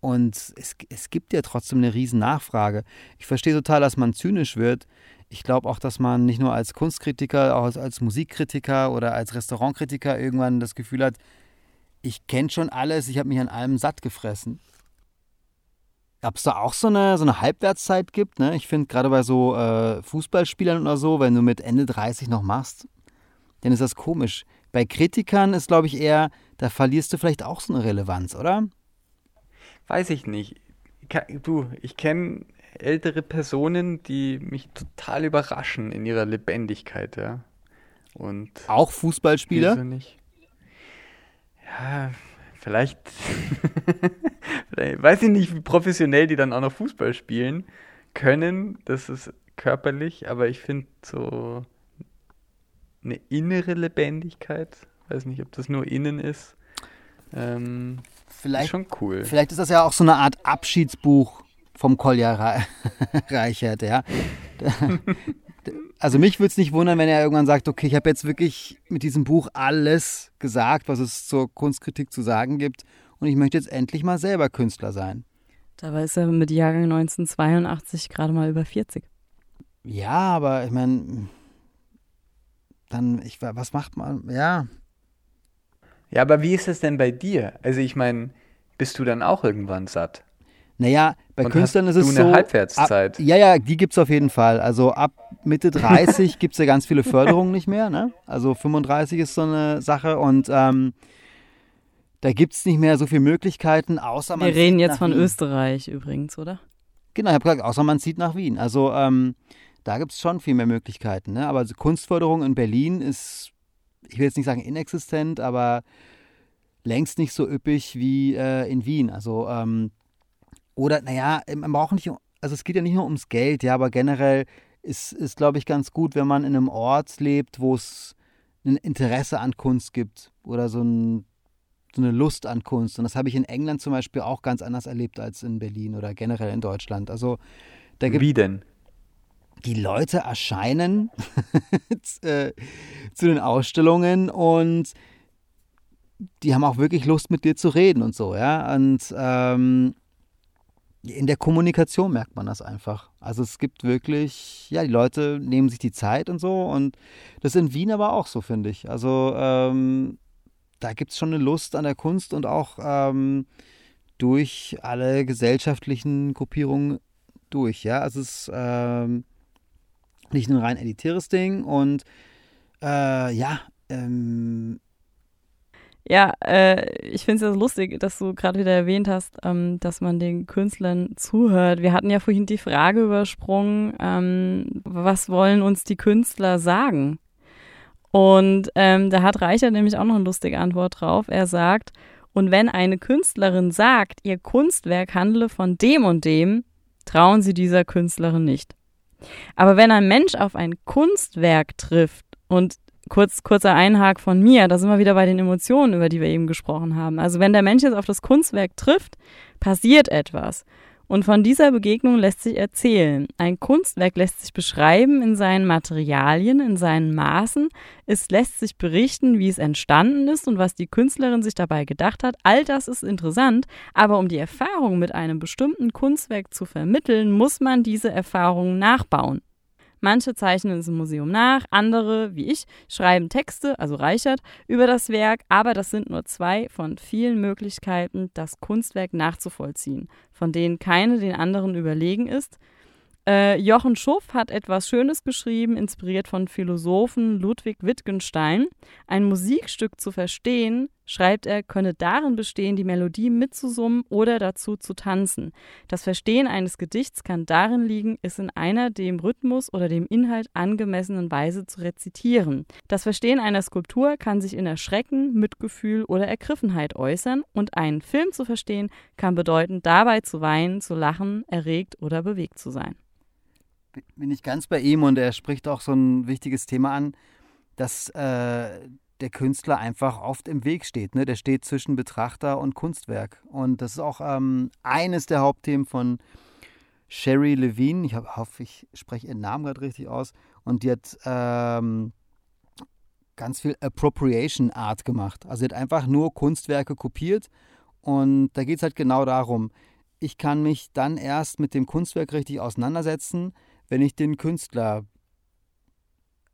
Und es, es gibt ja trotzdem eine riesen Nachfrage. Ich verstehe total, dass man zynisch wird, ich glaube auch, dass man nicht nur als Kunstkritiker, auch als, als Musikkritiker oder als Restaurantkritiker irgendwann das Gefühl hat, ich kenne schon alles, ich habe mich an allem satt gefressen. Ob es da auch so eine, so eine Halbwertszeit gibt, ne? Ich finde gerade bei so äh, Fußballspielern oder so, wenn du mit Ende 30 noch machst, dann ist das komisch. Bei Kritikern ist, glaube ich, eher, da verlierst du vielleicht auch so eine Relevanz, oder? Weiß ich nicht. Du, ich kenne ältere Personen, die mich total überraschen in ihrer Lebendigkeit, ja. Und auch Fußballspieler? Wieso nicht? Ja, vielleicht, [LAUGHS] vielleicht, weiß ich nicht, wie professionell die dann auch noch Fußball spielen können. Das ist körperlich, aber ich finde so eine innere Lebendigkeit, weiß nicht, ob das nur innen ist. Ähm, vielleicht, ist schon cool. Vielleicht ist das ja auch so eine Art Abschiedsbuch vom Kolja [LAUGHS] Reichert, ja. Also mich würde es nicht wundern, wenn er irgendwann sagt, okay, ich habe jetzt wirklich mit diesem Buch alles gesagt, was es zur Kunstkritik zu sagen gibt und ich möchte jetzt endlich mal selber Künstler sein. Dabei ist er mit Jahrgang 1982 gerade mal über 40. Ja, aber ich meine, dann, ich, was macht man, ja. Ja, aber wie ist es denn bei dir? Also ich meine, bist du dann auch irgendwann satt? Naja, bei Und Künstlern ist es so. eine Halbwertszeit? Ab, ja, ja, die gibt es auf jeden Fall. Also ab Mitte 30 gibt es ja ganz viele Förderungen nicht mehr. Ne? Also 35 ist so eine Sache und ähm, da gibt es nicht mehr so viele Möglichkeiten, außer man. Wir reden jetzt von Wien. Österreich übrigens, oder? Genau, ich habe gesagt, außer man zieht nach Wien. Also ähm, da gibt es schon viel mehr Möglichkeiten. Ne? Aber also Kunstförderung in Berlin ist, ich will jetzt nicht sagen inexistent, aber längst nicht so üppig wie äh, in Wien. Also ähm, oder, naja, man braucht nicht, also es geht ja nicht nur ums Geld, ja, aber generell ist, ist glaube ich, ganz gut, wenn man in einem Ort lebt, wo es ein Interesse an Kunst gibt oder so, ein, so eine Lust an Kunst. Und das habe ich in England zum Beispiel auch ganz anders erlebt als in Berlin oder generell in Deutschland. Also da gibt Wie denn? Die Leute erscheinen [LAUGHS] äh, zu den Ausstellungen und die haben auch wirklich Lust, mit dir zu reden und so, ja. Und ähm, in der Kommunikation merkt man das einfach. Also es gibt wirklich, ja, die Leute nehmen sich die Zeit und so und das in Wien aber auch so, finde ich. Also ähm, da gibt es schon eine Lust an der Kunst und auch ähm, durch alle gesellschaftlichen Gruppierungen durch, ja. Also es ist ähm, nicht nur ein rein elitäres Ding und äh, ja, ähm, ja, äh, ich finde es ja lustig, dass du gerade wieder erwähnt hast, ähm, dass man den Künstlern zuhört. Wir hatten ja vorhin die Frage übersprungen, ähm, was wollen uns die Künstler sagen? Und ähm, da hat Reicher nämlich auch noch eine lustige Antwort drauf. Er sagt, und wenn eine Künstlerin sagt, ihr Kunstwerk handle von dem und dem, trauen sie dieser Künstlerin nicht. Aber wenn ein Mensch auf ein Kunstwerk trifft und kurz, kurzer Einhag von mir, da sind wir wieder bei den Emotionen, über die wir eben gesprochen haben. Also wenn der Mensch jetzt auf das Kunstwerk trifft, passiert etwas. Und von dieser Begegnung lässt sich erzählen. Ein Kunstwerk lässt sich beschreiben in seinen Materialien, in seinen Maßen. Es lässt sich berichten, wie es entstanden ist und was die Künstlerin sich dabei gedacht hat. All das ist interessant, aber um die Erfahrung mit einem bestimmten Kunstwerk zu vermitteln, muss man diese Erfahrung nachbauen. Manche zeichnen es im Museum nach, andere, wie ich, schreiben Texte, also Reichert, über das Werk, aber das sind nur zwei von vielen Möglichkeiten, das Kunstwerk nachzuvollziehen, von denen keine den anderen überlegen ist äh, Jochen Schuff hat etwas Schönes geschrieben, inspiriert von Philosophen Ludwig Wittgenstein. Ein Musikstück zu verstehen, schreibt er, könne darin bestehen, die Melodie mitzusummen oder dazu zu tanzen. Das Verstehen eines Gedichts kann darin liegen, es in einer dem Rhythmus oder dem Inhalt angemessenen Weise zu rezitieren. Das Verstehen einer Skulptur kann sich in Erschrecken, Mitgefühl oder Ergriffenheit äußern und einen Film zu verstehen kann bedeuten, dabei zu weinen, zu lachen, erregt oder bewegt zu sein bin ich ganz bei ihm und er spricht auch so ein wichtiges Thema an, dass äh, der Künstler einfach oft im Weg steht. Ne? Der steht zwischen Betrachter und Kunstwerk. Und das ist auch ähm, eines der Hauptthemen von Sherry Levine. Ich hoffe, ich spreche ihren Namen gerade richtig aus. Und die hat ähm, ganz viel Appropriation Art gemacht. Also sie hat einfach nur Kunstwerke kopiert. Und da geht es halt genau darum, ich kann mich dann erst mit dem Kunstwerk richtig auseinandersetzen, wenn ich den Künstler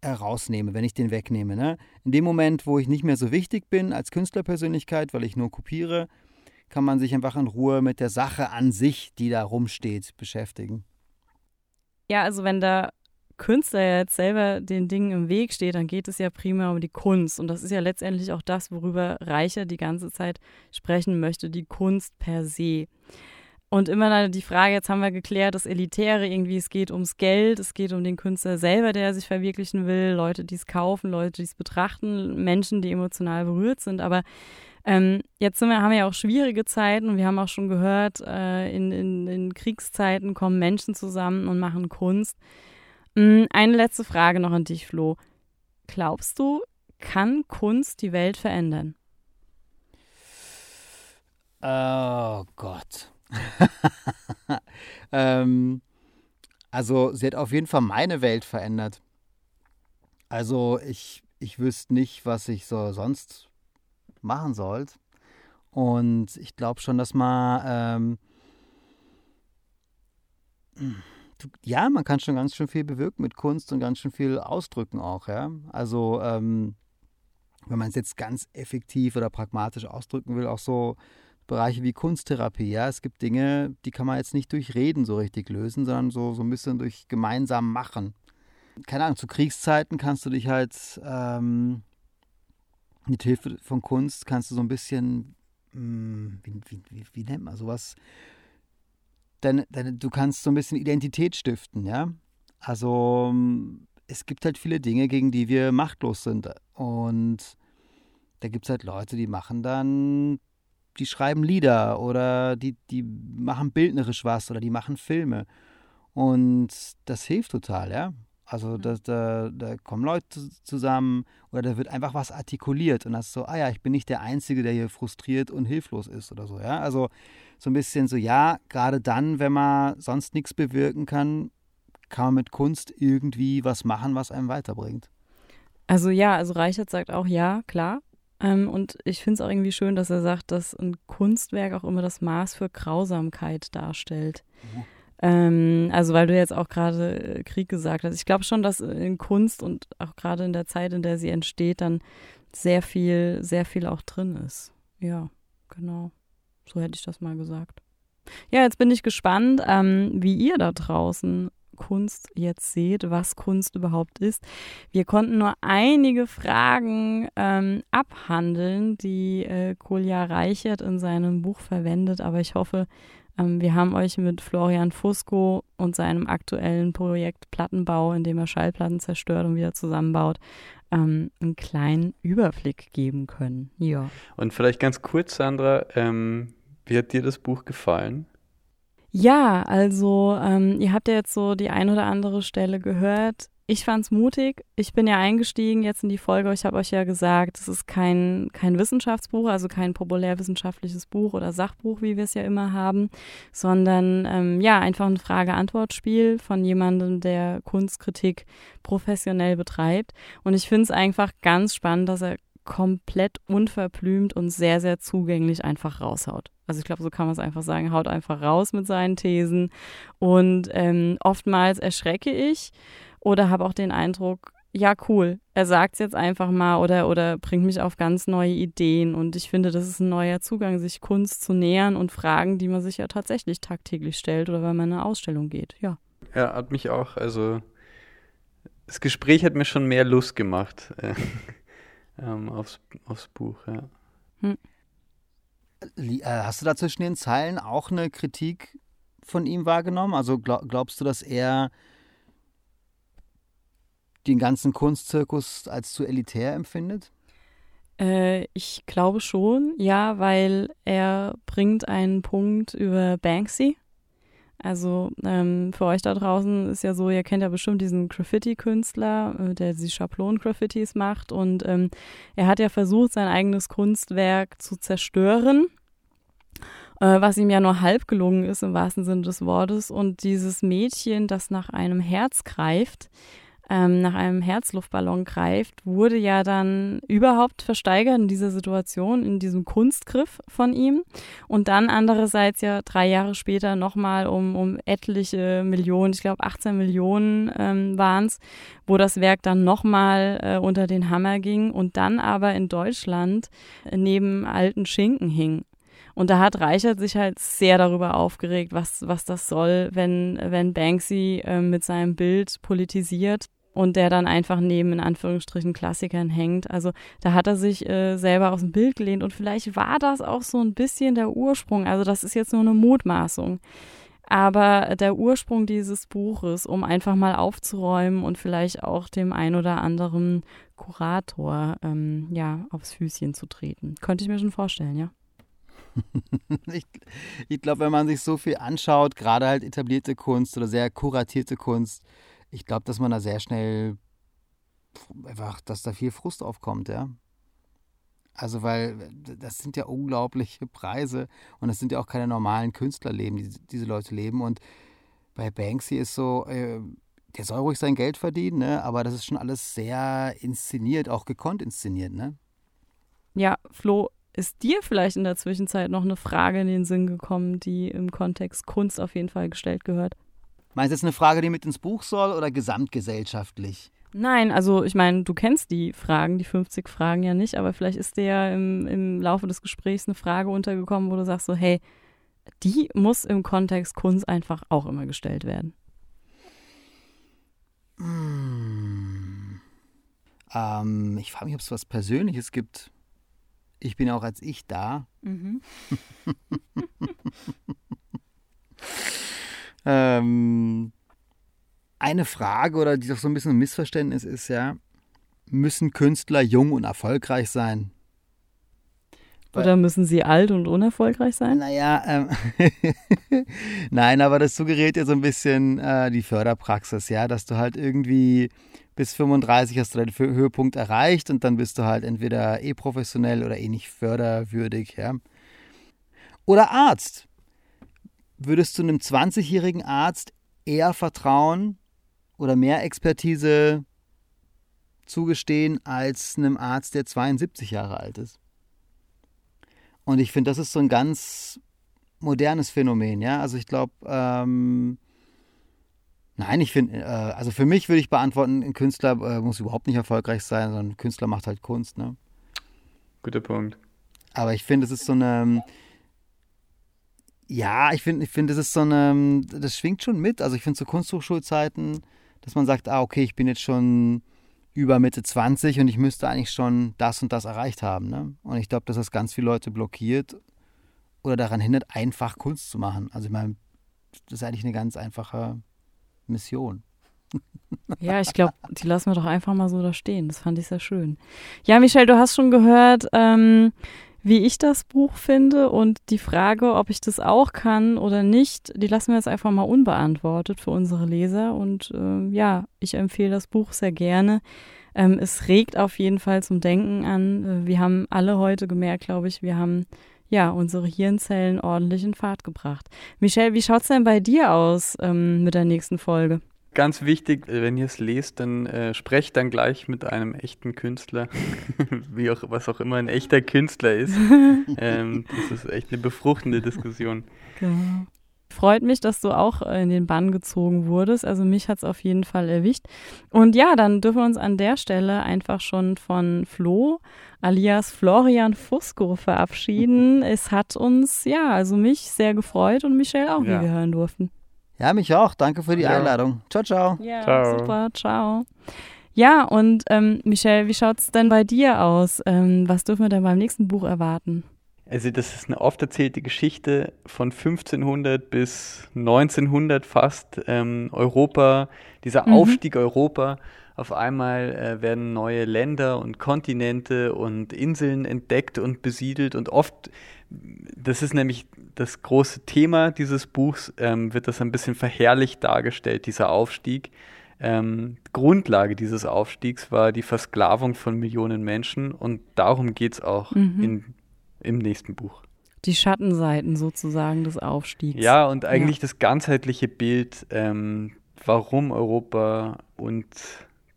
herausnehme, wenn ich den wegnehme. Ne? In dem Moment, wo ich nicht mehr so wichtig bin als Künstlerpersönlichkeit, weil ich nur kopiere, kann man sich einfach in Ruhe mit der Sache an sich, die da rumsteht, beschäftigen. Ja, also wenn der Künstler jetzt selber den Dingen im Weg steht, dann geht es ja prima um die Kunst. Und das ist ja letztendlich auch das, worüber Reicher die ganze Zeit sprechen möchte, die Kunst per se. Und immer die Frage, jetzt haben wir geklärt, das Elitäre irgendwie, es geht ums Geld, es geht um den Künstler selber, der sich verwirklichen will, Leute, die es kaufen, Leute, die es betrachten, Menschen, die emotional berührt sind. Aber ähm, jetzt wir, haben wir ja auch schwierige Zeiten und wir haben auch schon gehört, äh, in, in, in Kriegszeiten kommen Menschen zusammen und machen Kunst. Ähm, eine letzte Frage noch an dich, Flo. Glaubst du, kann Kunst die Welt verändern? Oh Gott. [LAUGHS] ähm, also sie hat auf jeden Fall meine Welt verändert. Also ich, ich wüsste nicht, was ich so sonst machen sollte. Und ich glaube schon, dass man ähm, ja, man kann schon ganz schön viel bewirken mit Kunst und ganz schön viel ausdrücken auch, ja. Also ähm, wenn man es jetzt ganz effektiv oder pragmatisch ausdrücken will, auch so Bereiche wie Kunsttherapie. Ja, es gibt Dinge, die kann man jetzt nicht durch Reden so richtig lösen, sondern so, so ein bisschen durch gemeinsam Machen. Keine Ahnung, zu Kriegszeiten kannst du dich halt ähm, mit Hilfe von Kunst kannst du so ein bisschen, mh, hm, wie, wie, wie, wie, nennt man sowas? Deine, deine, du kannst so ein bisschen Identität stiften, ja. Also es gibt halt viele Dinge, gegen die wir machtlos sind. Und da gibt es halt Leute, die machen dann die schreiben Lieder oder die, die machen bildnerisch was oder die machen Filme. Und das hilft total, ja. Also mhm. da, da, da kommen Leute zusammen oder da wird einfach was artikuliert und das ist so, ah ja, ich bin nicht der Einzige, der hier frustriert und hilflos ist oder so, ja. Also so ein bisschen so, ja, gerade dann, wenn man sonst nichts bewirken kann, kann man mit Kunst irgendwie was machen, was einem weiterbringt. Also ja, also Reichert sagt auch ja, klar. Ähm, und ich finde es auch irgendwie schön, dass er sagt, dass ein Kunstwerk auch immer das Maß für Grausamkeit darstellt. Mhm. Ähm, also weil du jetzt auch gerade äh, Krieg gesagt hast. Ich glaube schon, dass in Kunst und auch gerade in der Zeit, in der sie entsteht, dann sehr viel, sehr viel auch drin ist. Ja, genau. So hätte ich das mal gesagt. Ja, jetzt bin ich gespannt, ähm, wie ihr da draußen Kunst jetzt seht, was Kunst überhaupt ist. Wir konnten nur einige Fragen ähm, abhandeln, die äh, Kolja Reichert in seinem Buch verwendet, aber ich hoffe, ähm, wir haben euch mit Florian Fusco und seinem aktuellen Projekt Plattenbau, in dem er Schallplatten zerstört und wieder zusammenbaut, ähm, einen kleinen Überblick geben können. Ja. Und vielleicht ganz kurz, Sandra, ähm, wie hat dir das Buch gefallen? Ja, also ähm, ihr habt ja jetzt so die ein oder andere Stelle gehört. Ich fand's mutig. Ich bin ja eingestiegen jetzt in die Folge. Ich habe euch ja gesagt, es ist kein, kein Wissenschaftsbuch, also kein populärwissenschaftliches Buch oder Sachbuch, wie wir es ja immer haben, sondern ähm, ja, einfach ein Frage-Antwort-Spiel von jemandem, der Kunstkritik professionell betreibt. Und ich finde es einfach ganz spannend, dass er komplett unverblümt und sehr, sehr zugänglich einfach raushaut. Also ich glaube, so kann man es einfach sagen, haut einfach raus mit seinen Thesen. Und ähm, oftmals erschrecke ich oder habe auch den Eindruck, ja, cool, er sagt es jetzt einfach mal oder, oder bringt mich auf ganz neue Ideen. Und ich finde, das ist ein neuer Zugang, sich Kunst zu nähern und Fragen, die man sich ja tatsächlich tagtäglich stellt oder wenn man in eine Ausstellung geht. Ja. Ja, hat mich auch, also das Gespräch hat mir schon mehr Lust gemacht ähm, aufs, aufs Buch, ja. Hm. Äh, hast du da zwischen den Zeilen auch eine Kritik von ihm wahrgenommen? Also glaub, glaubst du, dass er den ganzen Kunstzirkus als zu elitär empfindet? Äh, ich glaube schon, ja, weil er bringt einen Punkt über Banksy. Also ähm, für euch da draußen ist ja so, ihr kennt ja bestimmt diesen Graffiti-Künstler, äh, der die Schablon-Graffitis macht. Und ähm, er hat ja versucht, sein eigenes Kunstwerk zu zerstören, äh, was ihm ja nur halb gelungen ist im wahrsten Sinne des Wortes. Und dieses Mädchen, das nach einem Herz greift, ähm, nach einem Herzluftballon greift, wurde ja dann überhaupt versteigert in dieser Situation, in diesem Kunstgriff von ihm. Und dann andererseits ja drei Jahre später nochmal um, um etliche Millionen, ich glaube 18 Millionen ähm, waren es, wo das Werk dann nochmal äh, unter den Hammer ging und dann aber in Deutschland neben alten Schinken hing. Und da hat Reichert sich halt sehr darüber aufgeregt, was, was das soll, wenn, wenn Banksy äh, mit seinem Bild politisiert und der dann einfach neben in Anführungsstrichen Klassikern hängt. Also da hat er sich äh, selber aus dem Bild gelehnt und vielleicht war das auch so ein bisschen der Ursprung. Also das ist jetzt nur eine Mutmaßung. Aber der Ursprung dieses Buches, um einfach mal aufzuräumen und vielleicht auch dem ein oder anderen Kurator ähm, ja, aufs Füßchen zu treten. Könnte ich mir schon vorstellen, ja. [LAUGHS] ich, ich glaube, wenn man sich so viel anschaut, gerade halt etablierte Kunst oder sehr kuratierte Kunst, ich glaube, dass man da sehr schnell einfach, dass da viel Frust aufkommt, ja. Also, weil das sind ja unglaubliche Preise und das sind ja auch keine normalen Künstlerleben, die diese Leute leben. Und bei Banksy ist so, äh, der soll ruhig sein Geld verdienen, ne? aber das ist schon alles sehr inszeniert, auch gekonnt inszeniert, ne? Ja, Flo, ist dir vielleicht in der Zwischenzeit noch eine Frage in den Sinn gekommen, die im Kontext Kunst auf jeden Fall gestellt gehört? Meinst du jetzt eine Frage, die mit ins Buch soll oder gesamtgesellschaftlich? Nein, also ich meine, du kennst die Fragen, die 50 Fragen ja nicht, aber vielleicht ist dir ja im, im Laufe des Gesprächs eine Frage untergekommen, wo du sagst so, hey, die muss im Kontext Kunst einfach auch immer gestellt werden. Hm. Ähm, ich frage mich, ob es was Persönliches gibt. Ich bin auch als ich da. Mhm. [LAUGHS] Ähm, eine Frage oder die doch so ein bisschen ein Missverständnis ist ja, müssen Künstler jung und erfolgreich sein? Oder müssen sie alt und unerfolgreich sein? Naja, ähm, [LAUGHS] nein, aber das suggeriert ja so ein bisschen äh, die Förderpraxis, ja, dass du halt irgendwie bis 35 hast du deinen Höhepunkt erreicht und dann bist du halt entweder eh professionell oder eh nicht förderwürdig, ja. Oder Arzt würdest du einem 20-jährigen Arzt eher vertrauen oder mehr Expertise zugestehen als einem Arzt, der 72 Jahre alt ist? Und ich finde, das ist so ein ganz modernes Phänomen, ja. Also ich glaube, ähm, nein, ich finde, äh, also für mich würde ich beantworten, ein Künstler äh, muss überhaupt nicht erfolgreich sein, sondern ein Künstler macht halt Kunst, ne? Guter Punkt. Aber ich finde, es ist so eine, ja, ich finde, ich find, das ist so eine, das schwingt schon mit. Also ich finde so Kunsthochschulzeiten, dass man sagt, ah, okay, ich bin jetzt schon über Mitte 20 und ich müsste eigentlich schon das und das erreicht haben. Ne? Und ich glaube, dass das ganz viele Leute blockiert oder daran hindert, einfach Kunst zu machen. Also ich meine, das ist eigentlich eine ganz einfache Mission. Ja, ich glaube, die lassen wir doch einfach mal so da stehen. Das fand ich sehr schön. Ja, Michelle, du hast schon gehört, ähm, wie ich das Buch finde und die Frage, ob ich das auch kann oder nicht, die lassen wir jetzt einfach mal unbeantwortet für unsere Leser. Und äh, ja, ich empfehle das Buch sehr gerne. Ähm, es regt auf jeden Fall zum Denken an. Äh, wir haben alle heute gemerkt, glaube ich, wir haben ja unsere Hirnzellen ordentlich in Fahrt gebracht. Michelle, wie schaut es denn bei dir aus ähm, mit der nächsten Folge? Ganz wichtig, äh, wenn ihr es lest, dann äh, sprecht dann gleich mit einem echten Künstler, [LAUGHS] wie auch was auch immer ein echter Künstler ist. [LAUGHS] ähm, das ist echt eine befruchtende Diskussion. Genau. Freut mich, dass du auch in den Bann gezogen wurdest. Also mich hat es auf jeden Fall erwischt. Und ja, dann dürfen wir uns an der Stelle einfach schon von Flo alias Florian Fusco verabschieden. [LAUGHS] es hat uns, ja, also mich sehr gefreut und Michelle auch, Ja. wie wir hören durften. Ja, mich auch. Danke für die Ja. Einladung. Ciao, ciao. Ja, Ciao. super, ciao. Ja, und ähm, Michelle, wie schaut es denn bei dir aus? Ähm, was dürfen wir denn beim nächsten Buch erwarten? Also das ist eine oft erzählte Geschichte von 1500 bis 1900 fast. Ähm, Europa, dieser Mhm. Aufstieg Europa. Auf einmal äh, werden neue Länder und Kontinente und Inseln entdeckt und besiedelt und oft, das ist nämlich das große Thema dieses Buchs, ähm, wird das ein bisschen verherrlicht dargestellt, dieser Aufstieg. Ähm, Grundlage dieses Aufstiegs war die Versklavung von Millionen Menschen und darum geht es auch Mhm. in, im nächsten Buch. Die Schattenseiten sozusagen des Aufstiegs. Ja, und eigentlich das ganzheitliche Bild, ähm, warum Europa und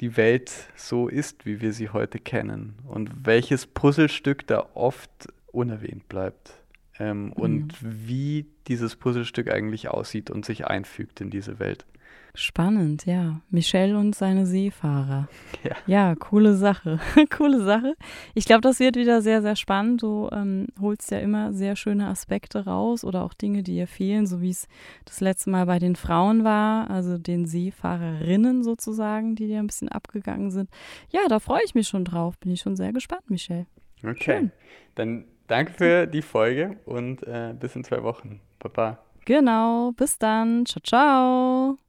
die Welt so ist, wie wir sie heute kennen und welches Puzzlestück da oft unerwähnt bleibt ähm, und wie dieses Puzzlestück eigentlich aussieht und sich einfügt in diese Welt. Spannend, ja. Michelle und seine Seefahrer. [LAUGHS] Ja. Ja, coole Sache. [LAUGHS] coole Sache. Ich glaube, das wird wieder sehr, sehr spannend. Du ähm, holst ja immer sehr schöne Aspekte raus oder auch Dinge, die dir fehlen, so wie es das letzte Mal bei den Frauen war, also den Seefahrerinnen sozusagen, die dir ein bisschen abgegangen sind. Ja, da freue ich mich schon drauf. Bin ich schon sehr gespannt, Michelle. Okay, Schön. dann danke für die Folge und äh, bis in zwei Wochen. Baba. Genau, bis dann. Ciao, ciao.